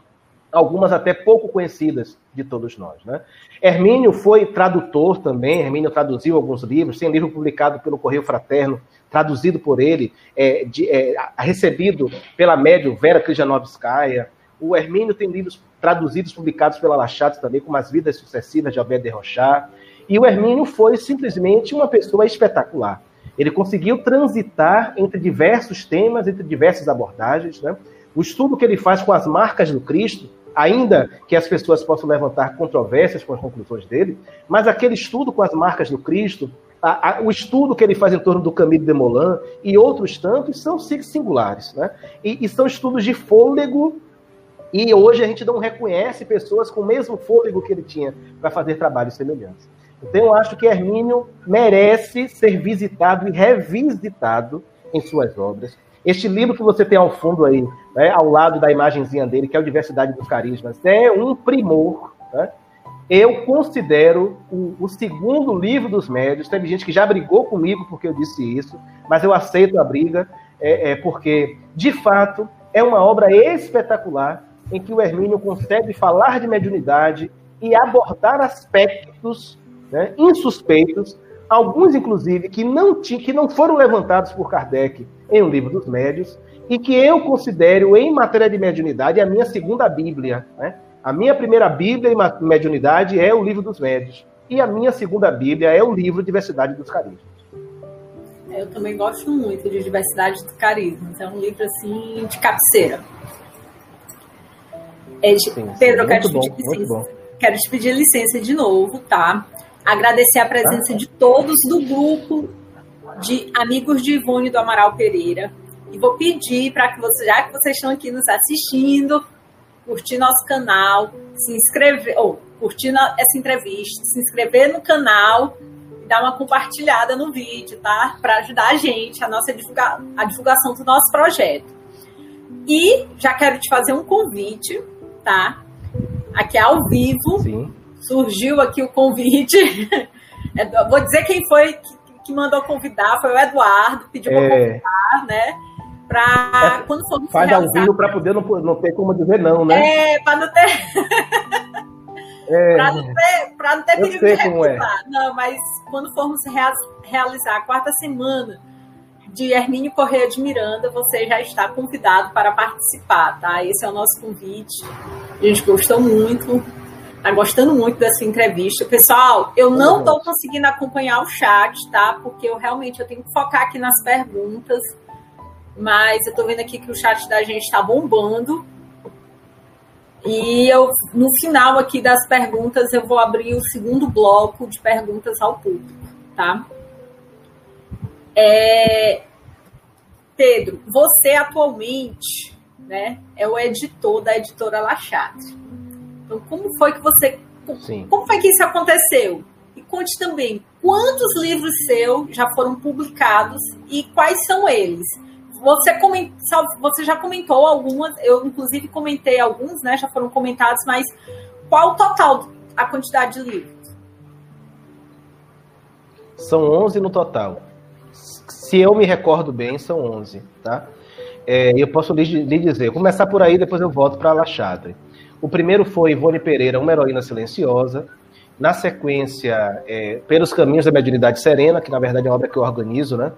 algumas até pouco conhecidas de todos nós. Né? Hermínio foi tradutor também, Hermínio traduziu alguns livros, tem livro publicado pelo Correio Fraterno, traduzido por ele, é, de, é, recebido pela médium Vera Krijanovskaya. O Hermínio tem livros traduzidos, publicados pela Lachat também, como As Vidas Sucessivas de Albert de Rochat. E o Hermínio foi simplesmente uma pessoa espetacular. Ele conseguiu transitar entre diversos temas, entre diversas abordagens. Né? O estudo que ele faz com as marcas do Cristo ainda que as pessoas possam levantar controvérsias com as conclusões dele, mas aquele estudo com as marcas do Cristo, a, a, o estudo que ele faz em torno do Camilo de Molan e outros tantos são singulares, né? E, e são estudos de fôlego e hoje a gente não reconhece pessoas com o mesmo fôlego que ele tinha para fazer trabalhos semelhantes. Então eu acho que Hermínio merece ser visitado e revisitado em suas obras. Este livro que você tem ao fundo aí, né, ao lado da imagenzinha dele, que é o Diversidade dos Carismas, é um primor. Né? Eu considero o, o, segundo livro dos médios. Teve gente que já brigou comigo porque eu disse isso, mas eu aceito a briga, é, é porque, de fato, é uma obra espetacular em que o Hermínio consegue falar de mediunidade e abordar aspectos né, insuspeitos, alguns, inclusive, que não, que não foram levantados por Kardec em O Livro dos Médios, e que eu considero, em matéria de mediunidade, a minha segunda Bíblia. Né? A minha primeira Bíblia em mediunidade é o Livro dos Médios. E a minha segunda Bíblia é o livro Diversidade dos Carismas.
Eu também gosto muito de Diversidade dos Carismas. É um livro, assim, de cabeceira. É de... Sim, Pedro, eu quero te, pedir licença. quero te pedir licença de novo, tá? Agradecer a presença tá. de todos do grupo de amigos de Ivone do Amaral Pereira. E vou pedir para que vocês, já que vocês estão aqui nos assistindo, curtir nosso canal, se inscrever, ou curtir essa entrevista, se inscrever no canal e dar uma compartilhada no vídeo, tá? Para ajudar a gente, a nossa divulga a divulgação do nosso projeto. E já quero te fazer um convite, tá? Aqui ao vivo. Sim. Surgiu aqui o convite. É, vou dizer quem foi que que mandou convidar foi o Eduardo, pediu para é... convidar, né? Para
é, quando for Faz ao vivo para poder não, não ter como dizer não,
né? É, para não ter. é, para não ter, pra não ter perigo de recusar. É. Não, mas quando formos realizar a quarta semana de Hermínio Correia de Miranda, você já está convidado para participar, tá? Esse é o nosso convite. A gente gostou muito tá gostando muito dessa entrevista. Pessoal, eu não estou conseguindo acompanhar o chat, tá? Porque eu realmente eu tenho que focar aqui nas perguntas. Mas eu estou vendo aqui que o chat da gente está bombando. E eu, no final aqui das perguntas, eu vou abrir o segundo bloco de perguntas ao público, tá? É... Pedro, você atualmente né, é o editor da editora Lachate. Então, como foi que você. Sim. Como foi que isso aconteceu? E conte também quantos livros seus já foram publicados e quais são eles. Você, coment... você já comentou algumas, eu inclusive comentei alguns, né? Já foram comentados, mas qual o total, a quantidade de livros?
São 11 no total. Se eu me recordo bem, são 11, tá? É, eu posso lhe, lhe dizer, começar por aí, depois eu volto para a Lachadre. O primeiro foi Ivone Pereira, Uma Heroína Silenciosa. Na sequência, é, Pelos Caminhos da Mediunidade Serena, que na verdade é uma obra que eu organizo, né?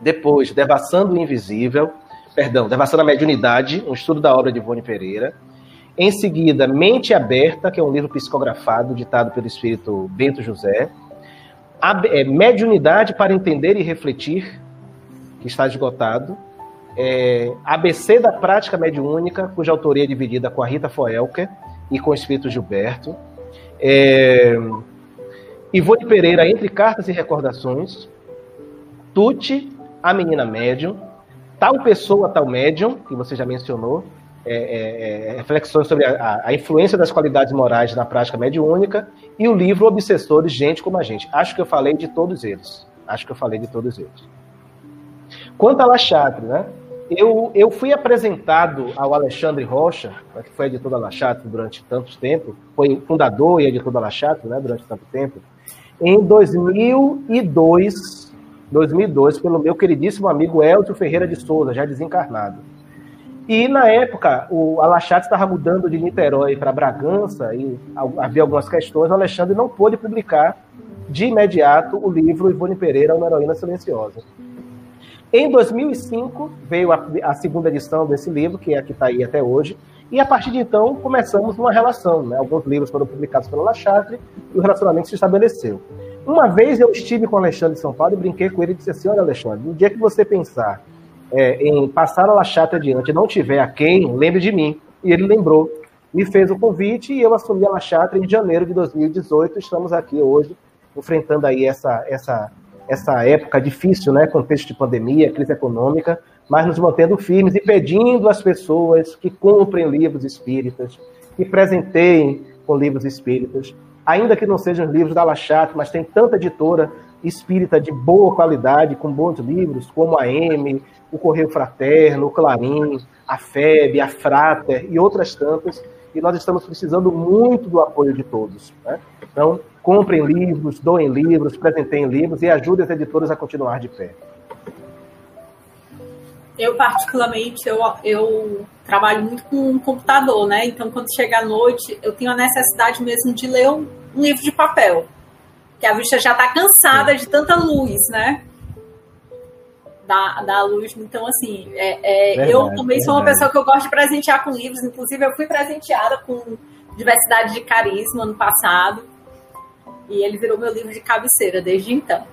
Depois, Devassando o Invisível, perdão, Devassando a Mediunidade, um estudo da obra de Ivone Pereira. Em seguida, Mente Aberta, que é um livro psicografado, ditado pelo espírito Bento José. É, Mediunidade para Entender e Refletir, que está esgotado é, ABC da Prática Mediúnica, cuja autoria é dividida com a Rita Foelker e com o Espírito Gilberto. É, Ivone Pereira, Entre Cartas e Recordações. Tuti, A Menina Médium. Tal Pessoa, Tal Médium, que você já mencionou. É, é, é, reflexões sobre a, a, influência das qualidades morais na prática mediúnica, e o livro Obsessores, Gente como a Gente. Acho que eu falei de todos eles. Acho que eu falei de todos eles. Quanto a La Chatre, né? Eu, eu fui apresentado ao Alexandre Rocha, que foi editor da La Chatre durante tanto tempo, foi fundador e editor da La Chatre né, durante tanto tempo, em 2002, 2002, pelo meu queridíssimo amigo Elcio Ferreira de Souza, já desencarnado. E na época, o Alachat estava mudando de Niterói para Bragança e havia algumas questões. O Alexandre não pôde publicar de imediato o livro Ivone Pereira, Uma Heroína Silenciosa. Em 2005 veio a, a segunda edição desse livro, que é a que está aí até hoje, e a partir de então começamos uma relação. Né? Alguns livros foram publicados pelo Lachatre e o relacionamento se estabeleceu. Uma vez eu estive com o Alexandre em São Paulo e brinquei com ele e disse assim: Olha, Alexandre, no dia que você pensar é, em passar a Lachata adiante não tiver a quem, lembre de mim. E ele lembrou, me fez o convite e eu assumi a Lachata em janeiro de 2018. Estamos aqui hoje, enfrentando aí essa, essa, essa época difícil, né? Contexto de pandemia, crise econômica, mas nos mantendo firmes e pedindo às pessoas que comprem livros espíritas, que presenteiem com livros espíritas, ainda que não sejam livros da Lachata, mas tem tanta editora espírita de boa qualidade, com bons livros, como a M, o Correio Fraterno, o Clarim, a FEB, a Frater e outras tantas, e nós estamos precisando muito do apoio de todos. Né? Então, comprem livros, doem livros, presentem livros e ajudem as editoras a continuar de pé.
Eu, particularmente, eu, eu trabalho muito com um computador, né? Então, quando chega a noite, eu tenho a necessidade mesmo de ler um, um livro de papel. Que a vista já está cansada de tanta luz, né? da, da luz. Então, assim, é, é, verdade, eu também sou uma pessoa que eu gosto de presentear com livros. Inclusive, eu fui presenteada com Diversidade de Carisma ano passado. E ele virou meu livro de cabeceira desde então.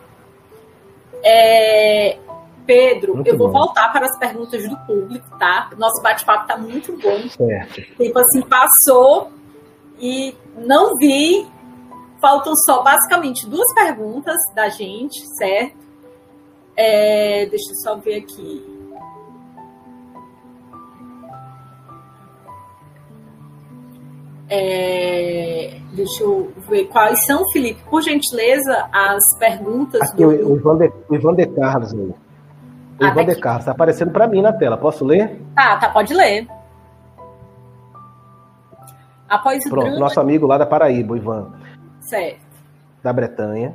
É, Pedro, muito eu vou bom. voltar para as perguntas do público, tá? Nosso bate-papo está muito bom. Certo. Tipo assim, passou e não vi. Faltam só basicamente duas perguntas da gente, certo? É, deixa eu só ver aqui. É, deixa eu ver quais são, Felipe, por gentileza, as perguntas.
Aqui, do... o, Ivan de, o Ivan de Carlos. O ah, Ivan tá de Carlos está aparecendo para mim na tela. Posso ler?
Tá, tá, pode ler.
Após o Pronto, drama... nosso amigo lá da Paraíba, Ivan.
Certo.
Da Bretanha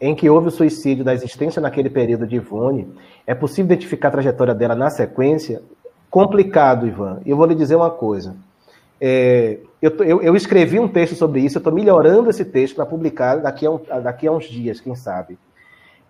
em que houve o suicídio da existência naquele período de Ivone, é possível identificar a trajetória dela na sequência? Complicado, Ivan. Eu vou lhe dizer uma coisa. É, eu, eu, eu, escrevi um texto sobre isso, eu estou melhorando esse texto para publicar daqui a, um, daqui a uns dias, quem sabe.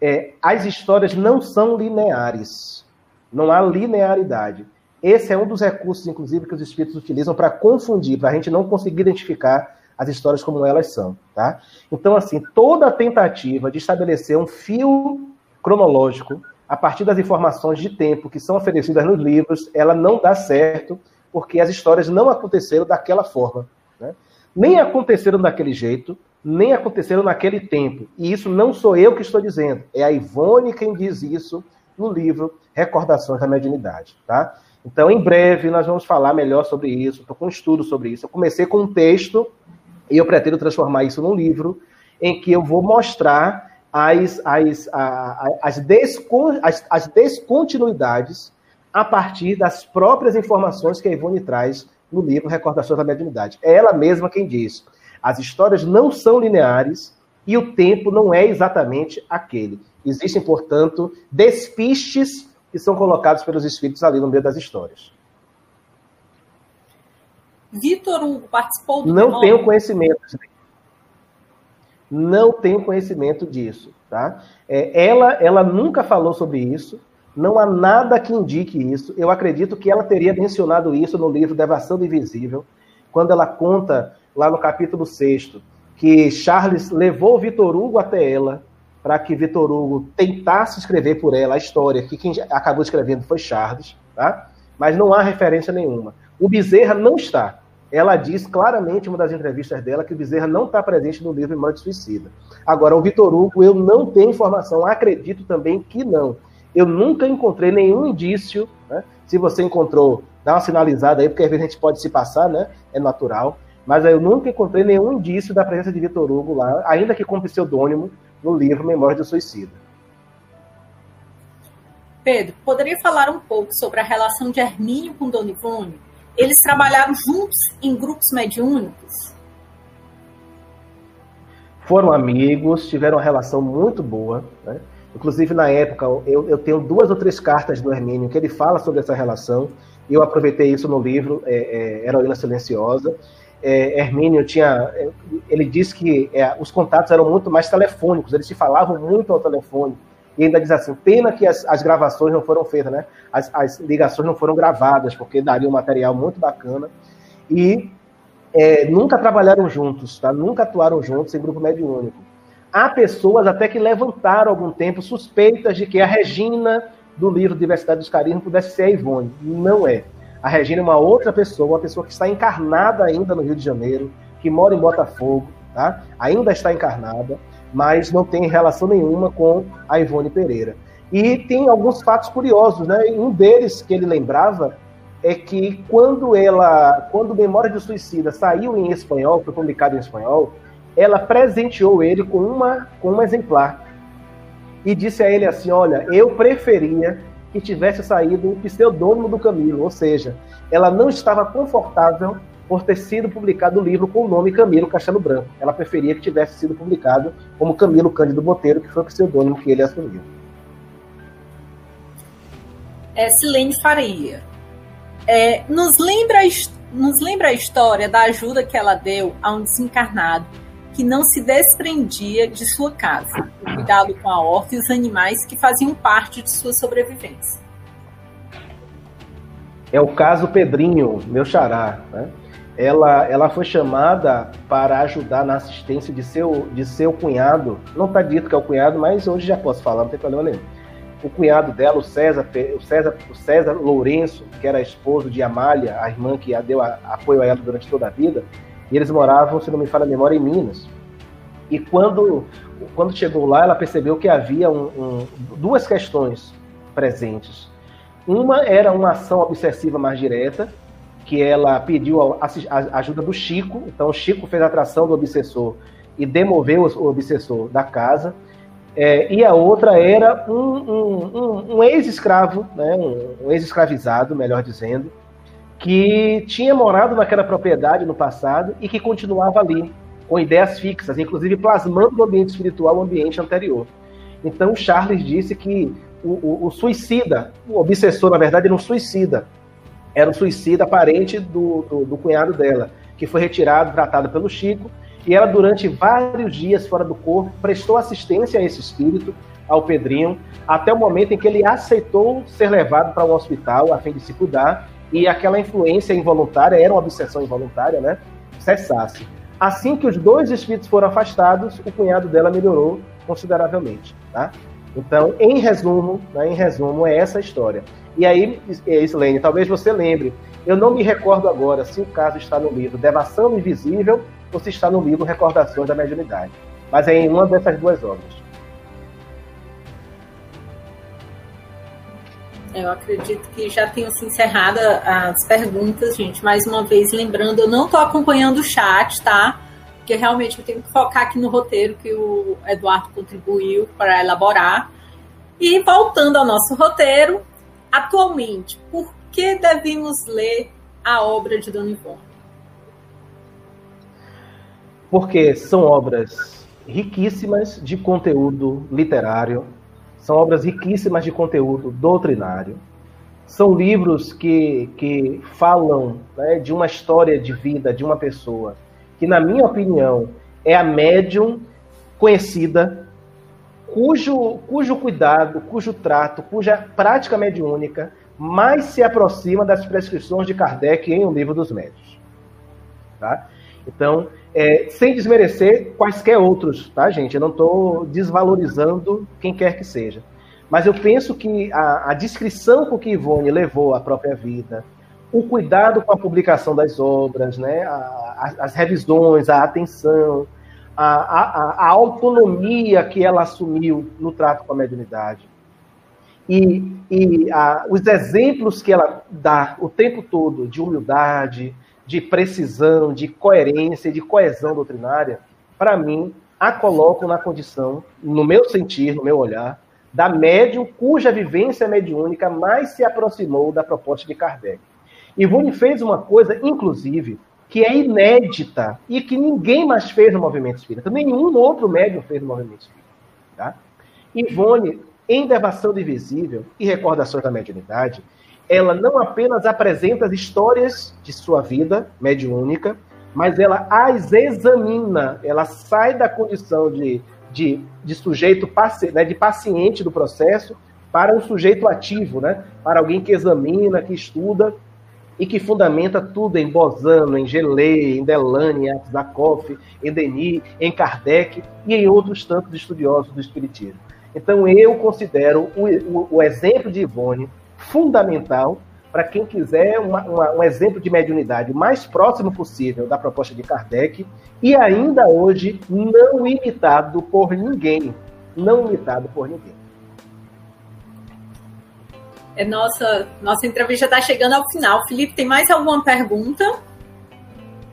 É, as histórias não são lineares. Não há linearidade. Esse é um dos recursos, inclusive, que os espíritos utilizam para confundir, para a gente não conseguir identificar as histórias como elas são, tá? Então, assim, toda tentativa de estabelecer um fio cronológico a partir das informações de tempo que são oferecidas nos livros, ela não dá certo, porque as histórias não aconteceram daquela forma, né? Nem aconteceram daquele jeito, nem aconteceram naquele tempo. E isso não sou eu que estou dizendo, é a Ivone quem diz isso no livro Recordações da Mediunidade, tá? Então, em breve, nós vamos falar melhor sobre isso. Estou com um estudo sobre isso. Eu comecei com um texto e eu pretendo transformar isso num livro em que eu vou mostrar as, as, as, descon, as, as descontinuidades a partir das próprias informações que a Ivone traz no livro Recordações da Mediunidade. É ela mesma quem diz. As histórias não são lineares e o tempo não é exatamente aquele. Existem, portanto, despistes que são colocados pelos espíritos ali no meio das histórias.
Vitor Hugo participou do
Não tenho conhecimento. Não tenho conhecimento disso, tá? É, ela, ela nunca falou sobre isso. Não há nada que indique isso. Eu acredito que ela teria mencionado isso no livro Devação do Invisível, quando ela conta lá no capítulo 6 que Charles levou Vitor Hugo até ela para que Vitor Hugo tentasse escrever por ela a história, que quem acabou escrevendo foi Charles, tá? Mas não há referência nenhuma. O Bezerra não está ela diz claramente em uma das entrevistas dela que o Bezerra não está presente no livro Imã de Suicida. Agora, o Vitor Hugo, eu não tenho informação, acredito também que não. Eu nunca encontrei nenhum indício, né, Se você encontrou, dá uma sinalizada aí, porque às vezes a gente pode se passar, né? É natural. Mas eu nunca encontrei nenhum indício da presença de Vitor Hugo lá, ainda que com pseudônimo, no livro Memória do Suicida.
Pedro, poderia falar um pouco sobre a relação de Hermínio com Dona Ivone? Eles trabalharam juntos em grupos mediúnicos?
Foram amigos, tiveram uma relação muito boa. Né? Inclusive, na época, eu, eu, tenho duas ou três cartas do Hermínio que ele fala sobre essa relação. Eu aproveitei isso no livro é, é, Heroína Silenciosa. É, Hermínio tinha. É, ele disse que é, os contatos eram muito mais telefônicos, eles se falavam muito ao telefone. E ainda diz assim: pena que as, as gravações não foram feitas, né? As, as, ligações não foram gravadas, porque daria um material muito bacana. E é, nunca trabalharam juntos, tá? Nunca atuaram juntos em grupo mediúnico. Há pessoas até que levantaram algum tempo suspeitas de que a Regina do livro Diversidade dos Carismas pudesse ser a Ivone. Não é. A Regina é uma outra pessoa, uma pessoa que está encarnada ainda no Rio de Janeiro, que mora em Botafogo, tá? Ainda está encarnada mas não tem relação nenhuma com a Ivone Pereira. E tem alguns fatos curiosos, né? Um deles que ele lembrava é que quando ela, quando Memória de Suicida saiu em espanhol, foi publicado em espanhol, ela presenteou ele com uma com um exemplar e disse a ele assim: Olha, eu preferia que tivesse saído o pseudônimo do Camilo, ou seja, ela não estava confortável por ter sido publicado o livro com o nome Camilo Castelo Branco. Ela preferia que tivesse sido publicado como Camilo Cândido Boteiro, que foi o pseudônimo que ele assumiu.
É Silene Faria. É, nos, lembra, nos lembra a história da ajuda que ela deu a um desencarnado que não se desprendia de sua casa, o cuidado com a horta e os animais que faziam parte de sua sobrevivência.
É o caso Pedrinho, meu xará. Né? Ela, ela foi chamada para ajudar na assistência de seu, de seu cunhado. Não está dito que é o cunhado, mas hoje já posso falar, não tem problema nenhum. O cunhado dela, o César, o César, o César Lourenço, que era esposo de Amália, a irmã que deu a, apoio a ela durante toda a vida, e eles moravam, se não me falha a memória, em Minas. E quando, quando chegou lá, ela percebeu que havia um, um, duas questões presentes. Uma era uma ação obsessiva mais direta, que ela pediu a ajuda do Chico, então o Chico fez a atração do obsessor e demoveu o obsessor da casa. É, e a outra era um, um, um, um ex-escravo, né, um, ex-escravizado, melhor dizendo, que tinha morado naquela propriedade no passado e que continuava ali, com ideias fixas, inclusive plasmando no ambiente espiritual o ambiente anterior. Então Charles disse que o, o, o suicida, o obsessor, na verdade, não suicida, era um suicida parente do, do, do cunhado dela, que foi retirado, tratado pelo Chico, e ela, durante vários dias fora do corpo, prestou assistência a esse espírito, ao Pedrinho, até o momento em que ele aceitou ser levado para um hospital a fim de se cuidar e aquela influência involuntária, era uma obsessão involuntária, né? Cessasse. Assim que os dois espíritos foram afastados, o cunhado dela melhorou consideravelmente, tá? Então, em resumo, né, em resumo, é essa a história. E aí, é Islene, talvez você lembre, eu não me recordo agora se o caso está no livro Devação Invisível ou se está no livro Recordações da Mediunidade. Mas é em uma dessas duas obras.
Eu acredito que já tenham se encerrado as perguntas, gente. Mais uma vez, lembrando, eu não estou acompanhando o chat, tá? Porque realmente eu tenho que focar aqui no roteiro que o Eduardo contribuiu para elaborar. E voltando ao nosso roteiro, Atualmente, por que devemos ler a obra de Dona Ivone?
Porque são obras riquíssimas de conteúdo literário, são obras riquíssimas de conteúdo doutrinário, são livros que, que falam né, de uma história de vida de uma pessoa que, na minha opinião, é a médium conhecida cujo, cujo cuidado, cujo trato, cuja prática mediúnica mais se aproxima das prescrições de Kardec em O Livro dos Médios. Tá? Então, é, sem desmerecer quaisquer outros, tá, gente? Eu não estou desvalorizando quem quer que seja. Mas eu penso que a, a descrição com que Ivone levou a própria vida, o cuidado com a publicação das obras, né, a, a, as revisões, a atenção, a, a, a autonomia que ela assumiu no trato com a mediunidade. E, e a, os exemplos que ela dá o tempo todo de humildade, de precisão, de coerência, de coesão doutrinária, para mim, a colocam na condição, no meu sentir, no meu olhar, da médium cuja vivência mediúnica mais se aproximou da proposta de Kardec. Ivone fez uma coisa, inclusive, que é inédita e que ninguém mais fez no movimento espírita. Nenhum outro médium fez no movimento espírita. Tá? Ivone, em Devação Divisível e Recordações da Mediunidade, ela não apenas apresenta as histórias de sua vida mediúnica, mas ela as examina, ela sai da condição de, de, de sujeito né, de paciente do processo para um sujeito ativo, né, para alguém que examina, que estuda e que fundamenta tudo em Bozano, em Gelé, em Delane, em Azakoff, em Denis, em Kardec e em outros tantos estudiosos do Espiritismo. Então eu considero o, o, o exemplo de Ivone fundamental para quem quiser uma, uma, um exemplo de mediunidade o mais próximo possível da proposta de Kardec e ainda hoje não imitado por ninguém. Não imitado por ninguém.
É nossa, nossa entrevista está chegando ao final. Felipe, tem mais alguma pergunta?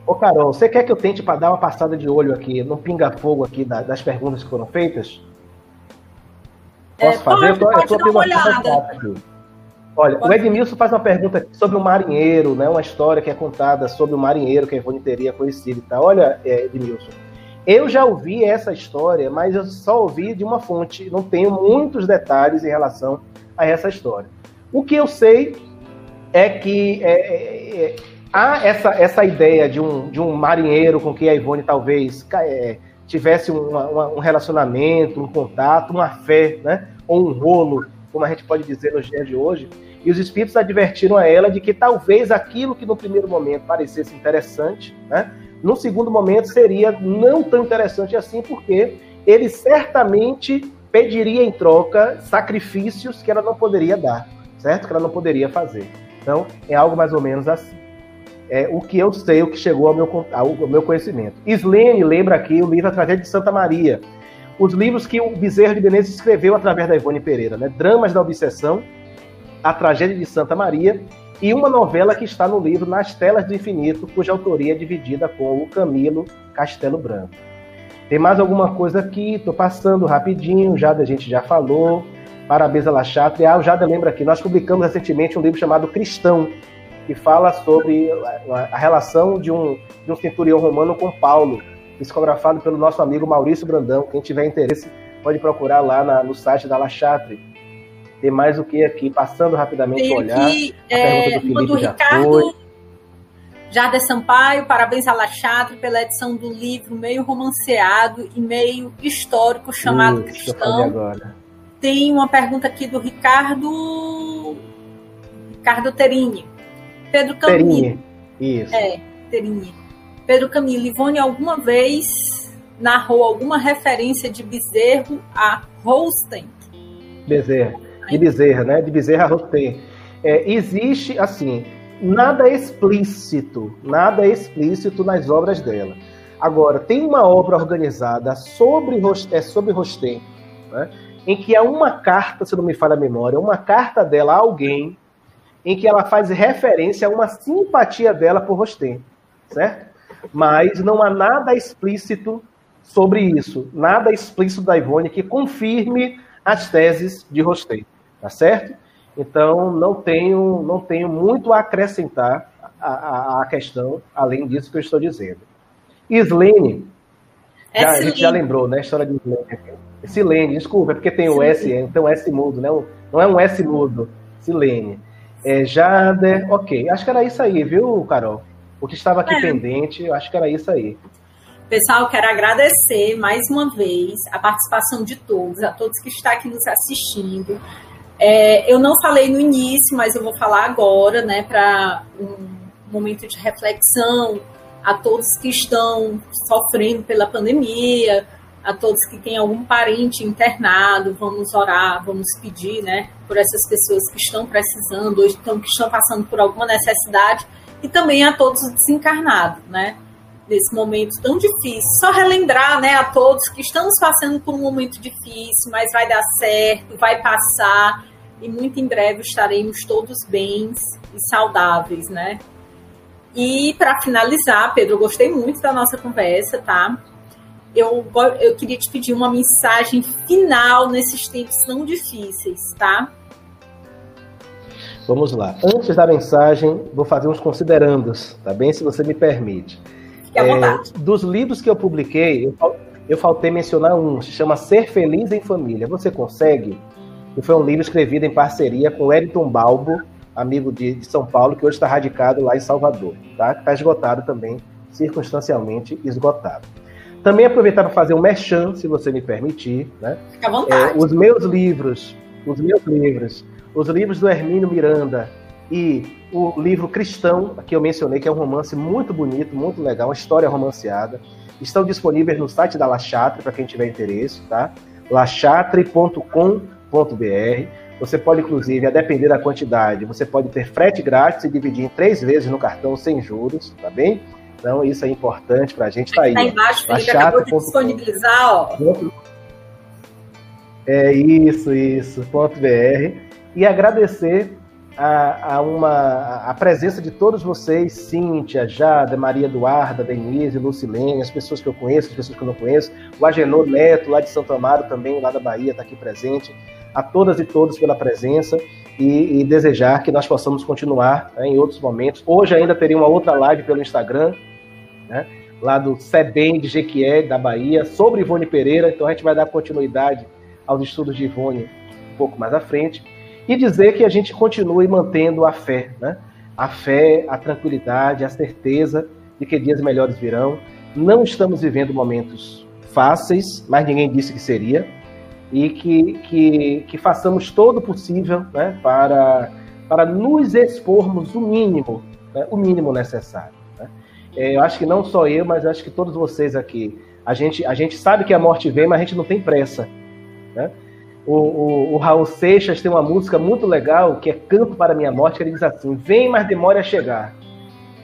Ô, Carol, você quer que eu tente para dar uma passada de olho aqui, no pinga-fogo aqui das perguntas que foram feitas?
Posso é, fazer? Pode, eu tô, eu tô uma olhada.
Aqui. Olha, pode. o Edmilson faz uma pergunta sobre o marinheiro, né? Uma história que é contada sobre o marinheiro que a Ivone teria conhecido e tal. Olha, é, Edmilson, eu já ouvi essa história, mas eu só ouvi de uma fonte, não tenho muitos detalhes em relação a essa história. O que eu sei é que é, é, é, há essa, essa ideia de um, de um marinheiro com quem a Ivone talvez é, tivesse uma, uma, um relacionamento, um contato, uma fé, né? ou um rolo, como a gente pode dizer nos dias de hoje. E os espíritos advertiram a ela de que talvez aquilo que no primeiro momento parecesse interessante, né? no segundo momento seria não tão interessante assim, porque ele certamente pediria em troca sacrifícios que ela não poderia dar certo? Que ela não poderia fazer. Então, é algo mais ou menos assim. É o que eu sei, o que chegou ao meu, ao meu conhecimento. Islene lembra aqui o livro A Tragédia de Santa Maria. Os livros que o Bezerra de Menezes escreveu através da Ivone Pereira, né? Dramas da Obsessão, A Tragédia de Santa Maria e uma novela que está no livro Nas Telas do Infinito, cuja autoria é dividida com o Camilo Castelo Branco. Tem mais alguma coisa aqui? Estou passando rapidinho, já a gente já falou. Parabéns a La Chatre. Ah, o Jada lembra aqui, nós publicamos recentemente um livro chamado Cristão, que fala sobre a relação de um, de um centurião romano com Paulo, psicografado pelo nosso amigo Maurício Brandão. Quem tiver interesse pode procurar lá na, no site da La Chatre. Tem mais o que aqui? Passando rapidamente o olhar. Aqui,
a pergunta é, do Felipe do já Ricardo, foi. Jardim Sampaio, parabéns a La Chatre pela edição do livro meio romanceado e meio histórico chamado Isso, Cristão. Tem uma pergunta aqui do Ricardo. Ricardo Terini. Pedro Camilo. Terini. Isso. É, Terini. Pedro Camilo, Ivone alguma vez narrou alguma referência de Bezerro a Holstein?
Bezerra. De Bezerra, né? De Bezerra a Holstein. É, existe, assim, nada explícito, nada explícito nas obras dela. Agora, tem uma obra organizada sobre, é, sobre Rosten, né? Em que há uma carta, se não me falha a memória, uma carta dela a alguém em que ela faz referência a uma simpatia dela por Rosten, certo? Mas não há nada explícito sobre isso, nada explícito da Ivone que confirme as teses de Rosten, tá certo? Então não tenho, não tenho muito a acrescentar à, questão, além disso que eu estou dizendo. Islene, já, a gente já lembrou, né? A história de Islene. Silene, desculpa, é porque tem o S, então S mudo, né? Não é um S mudo. Silene. É, Jader, ok. Acho que era isso aí, viu, Carol? O que estava aqui é. pendente, eu acho que era isso aí.
Pessoal, quero agradecer mais uma vez a participação de todos, a todos que estão aqui nos assistindo. É, eu não falei no início, mas eu vou falar agora, né, para um momento de reflexão a todos que estão sofrendo pela pandemia, a todos que têm algum parente internado, vamos orar, vamos pedir, né, por essas pessoas que estão precisando, ou estão, que estão passando por alguma necessidade, e também a todos os desencarnados, né, nesse momento tão difícil. Só relembrar, né, a todos que estamos passando por um momento difícil, mas vai dar certo, vai passar. e muito em breve estaremos todos bens e saudáveis, né? E para finalizar, Pedro, eu gostei muito da nossa conversa, tá? Eu, eu queria te pedir uma mensagem final nesses tempos tão difíceis, tá?
Vamos lá. Antes da mensagem, vou fazer uns considerandos, tá bem? Se você me permite.
Fique à vontade.
É, dos livros que eu publiquei, eu, eu faltei mencionar um, se chama Ser Feliz em Família. Você consegue? E foi um livro escrevido em parceria com Wellington Balbo, amigo de, de São Paulo, que hoje está radicado lá em Salvador. Tá? Está esgotado também, circunstancialmente esgotado. Também aproveitar para fazer um merchan, se você me permitir. Né?
Fica à vontade.
É, os meus livros, os meus livros, os livros do Hermínio Miranda e o livro Cristão, que eu mencionei, que é um romance muito bonito, muito legal, uma história romanceada, estão disponíveis no site da La Chatre, para quem tiver interesse, tá? lachatre.com.br. Você pode, inclusive, a depender da quantidade, você pode ter frete grátis e dividir em três vezes no cartão sem juros, tá bem? Então, isso é importante para a gente. Tá aí.
Tá embaixo, Felipe, acabou de disponibilizar, ó.
É isso, isso, ponto .br. E agradecer a, a, uma, a presença de todos vocês, Cíntia, Jada, Maria Eduarda, Denise, Lucilene, as pessoas que eu conheço, as pessoas que eu não conheço, o Agenor Neto, lá de Santo Amaro também, lá da Bahia, está aqui presente. A todas e todos pela presença e, e desejar que nós possamos continuar né, em outros momentos. Hoje ainda teria uma outra live pelo Instagram, né, lá do SEBEM de Jequié, da Bahia, sobre Ivone Pereira, então a gente vai dar continuidade aos estudos de Ivone um pouco mais à frente e dizer que a gente continue mantendo a fé, né? A fé, a tranquilidade, a certeza de que dias melhores virão. Não estamos vivendo momentos fáceis, mas ninguém disse que seria, e que, que, que façamos todo o possível né, para, para nos expormos o mínimo, né, o mínimo necessário. É, eu acho que não só eu, mas acho que todos vocês aqui, a gente, a gente sabe que a morte vem, mas a gente não tem pressa. Né? O, o, o, Raul Seixas tem uma música muito legal que é Canto para Minha Morte, que ele diz assim: Vem, mas demore a chegar.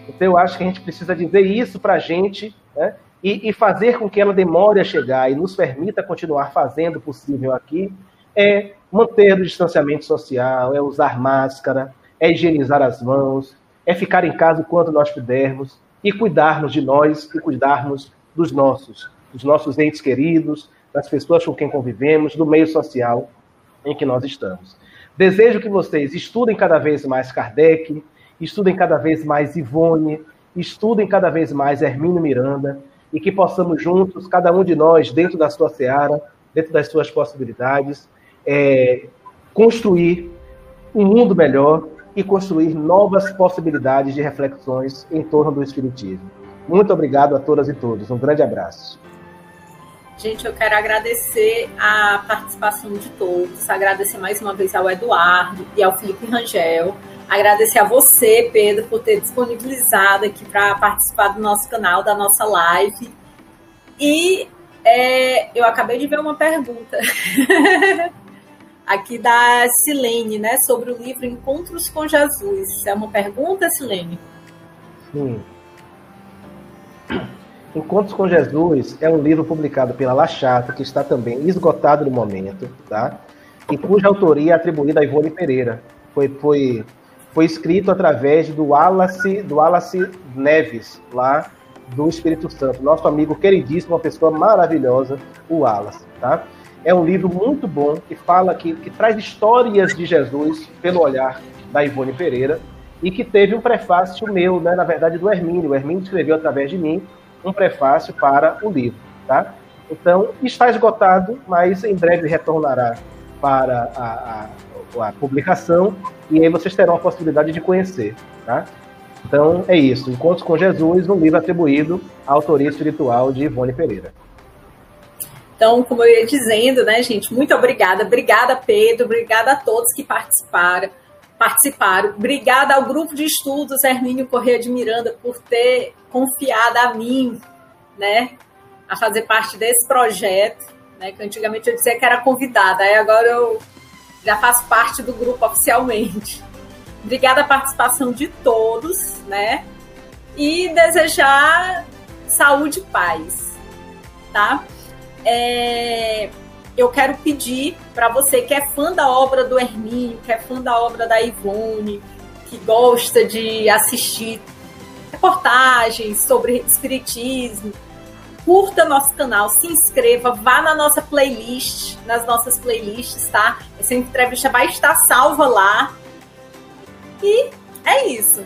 Então eu acho que a gente precisa dizer isso para a gente né? e, e, fazer com que ela demore a chegar e nos permita continuar fazendo o possível aqui é manter o distanciamento social, é usar máscara, é higienizar as mãos, é ficar em casa o quanto nós pudermos e cuidarmos de nós e cuidarmos dos nossos, dos nossos entes queridos, das pessoas com quem convivemos, do meio social em que nós estamos. Desejo que vocês estudem cada vez mais Kardec, estudem cada vez mais Ivone, estudem cada vez mais Hermínio Miranda e que possamos juntos, cada um de nós, dentro da sua seara, dentro das suas possibilidades, é, construir um mundo melhor e construir novas possibilidades de reflexões em torno do Espiritismo. Muito obrigado a todas e todos. Um grande abraço.
Gente, eu quero agradecer a participação de todos, agradecer mais uma vez ao Eduardo e ao Felipe Rangel, agradecer a você, Pedro, por ter disponibilizado aqui para participar do nosso canal, da nossa live. E é, eu acabei de ver uma pergunta aqui da Silene, né, sobre o livro Encontros com Jesus. É uma pergunta, Silene?
Sim. Encontros com Jesus é um livro publicado pela La Chata, que está também esgotado no momento, tá? E cuja autoria é atribuída a Ivone Pereira. Foi, foi, foi escrito através do Wallace, do Wallace Neves, lá do Espírito Santo. Nosso amigo queridíssimo, uma pessoa maravilhosa, o Wallace, tá? É um livro muito bom que fala que, que traz histórias de Jesus pelo olhar da Ivone Pereira e que teve um prefácio meu, né, na verdade, do Hermínio. O Hermínio escreveu através de mim um prefácio para o livro, tá? Então, está esgotado, mas em breve retornará para a, a, a publicação e aí vocês terão a possibilidade de conhecer, tá? Então, é isso. Encontros com Jesus, um livro atribuído à autoria espiritual de Ivone Pereira.
Então, como eu ia dizendo, né, gente, muito obrigada. Obrigada, Pedro. Obrigada a todos que participaram participaram. Obrigada ao grupo de estudos Hermínio Correia de Miranda por ter confiado a mim, né, a fazer parte desse projeto, né, que antigamente eu dizia que era convidada, aí agora eu já faço parte do grupo oficialmente. Obrigada a participação de todos, né, e desejar saúde e paz, tá? É... eu quero pedir para você que é fã da obra do Hermínio, que é fã da obra da Ivone, que gosta de assistir reportagens sobre espiritismo, curta nosso canal, se inscreva, vá na nossa playlist, nas nossas playlists, tá? Essa entrevista vai estar salva lá. E é isso.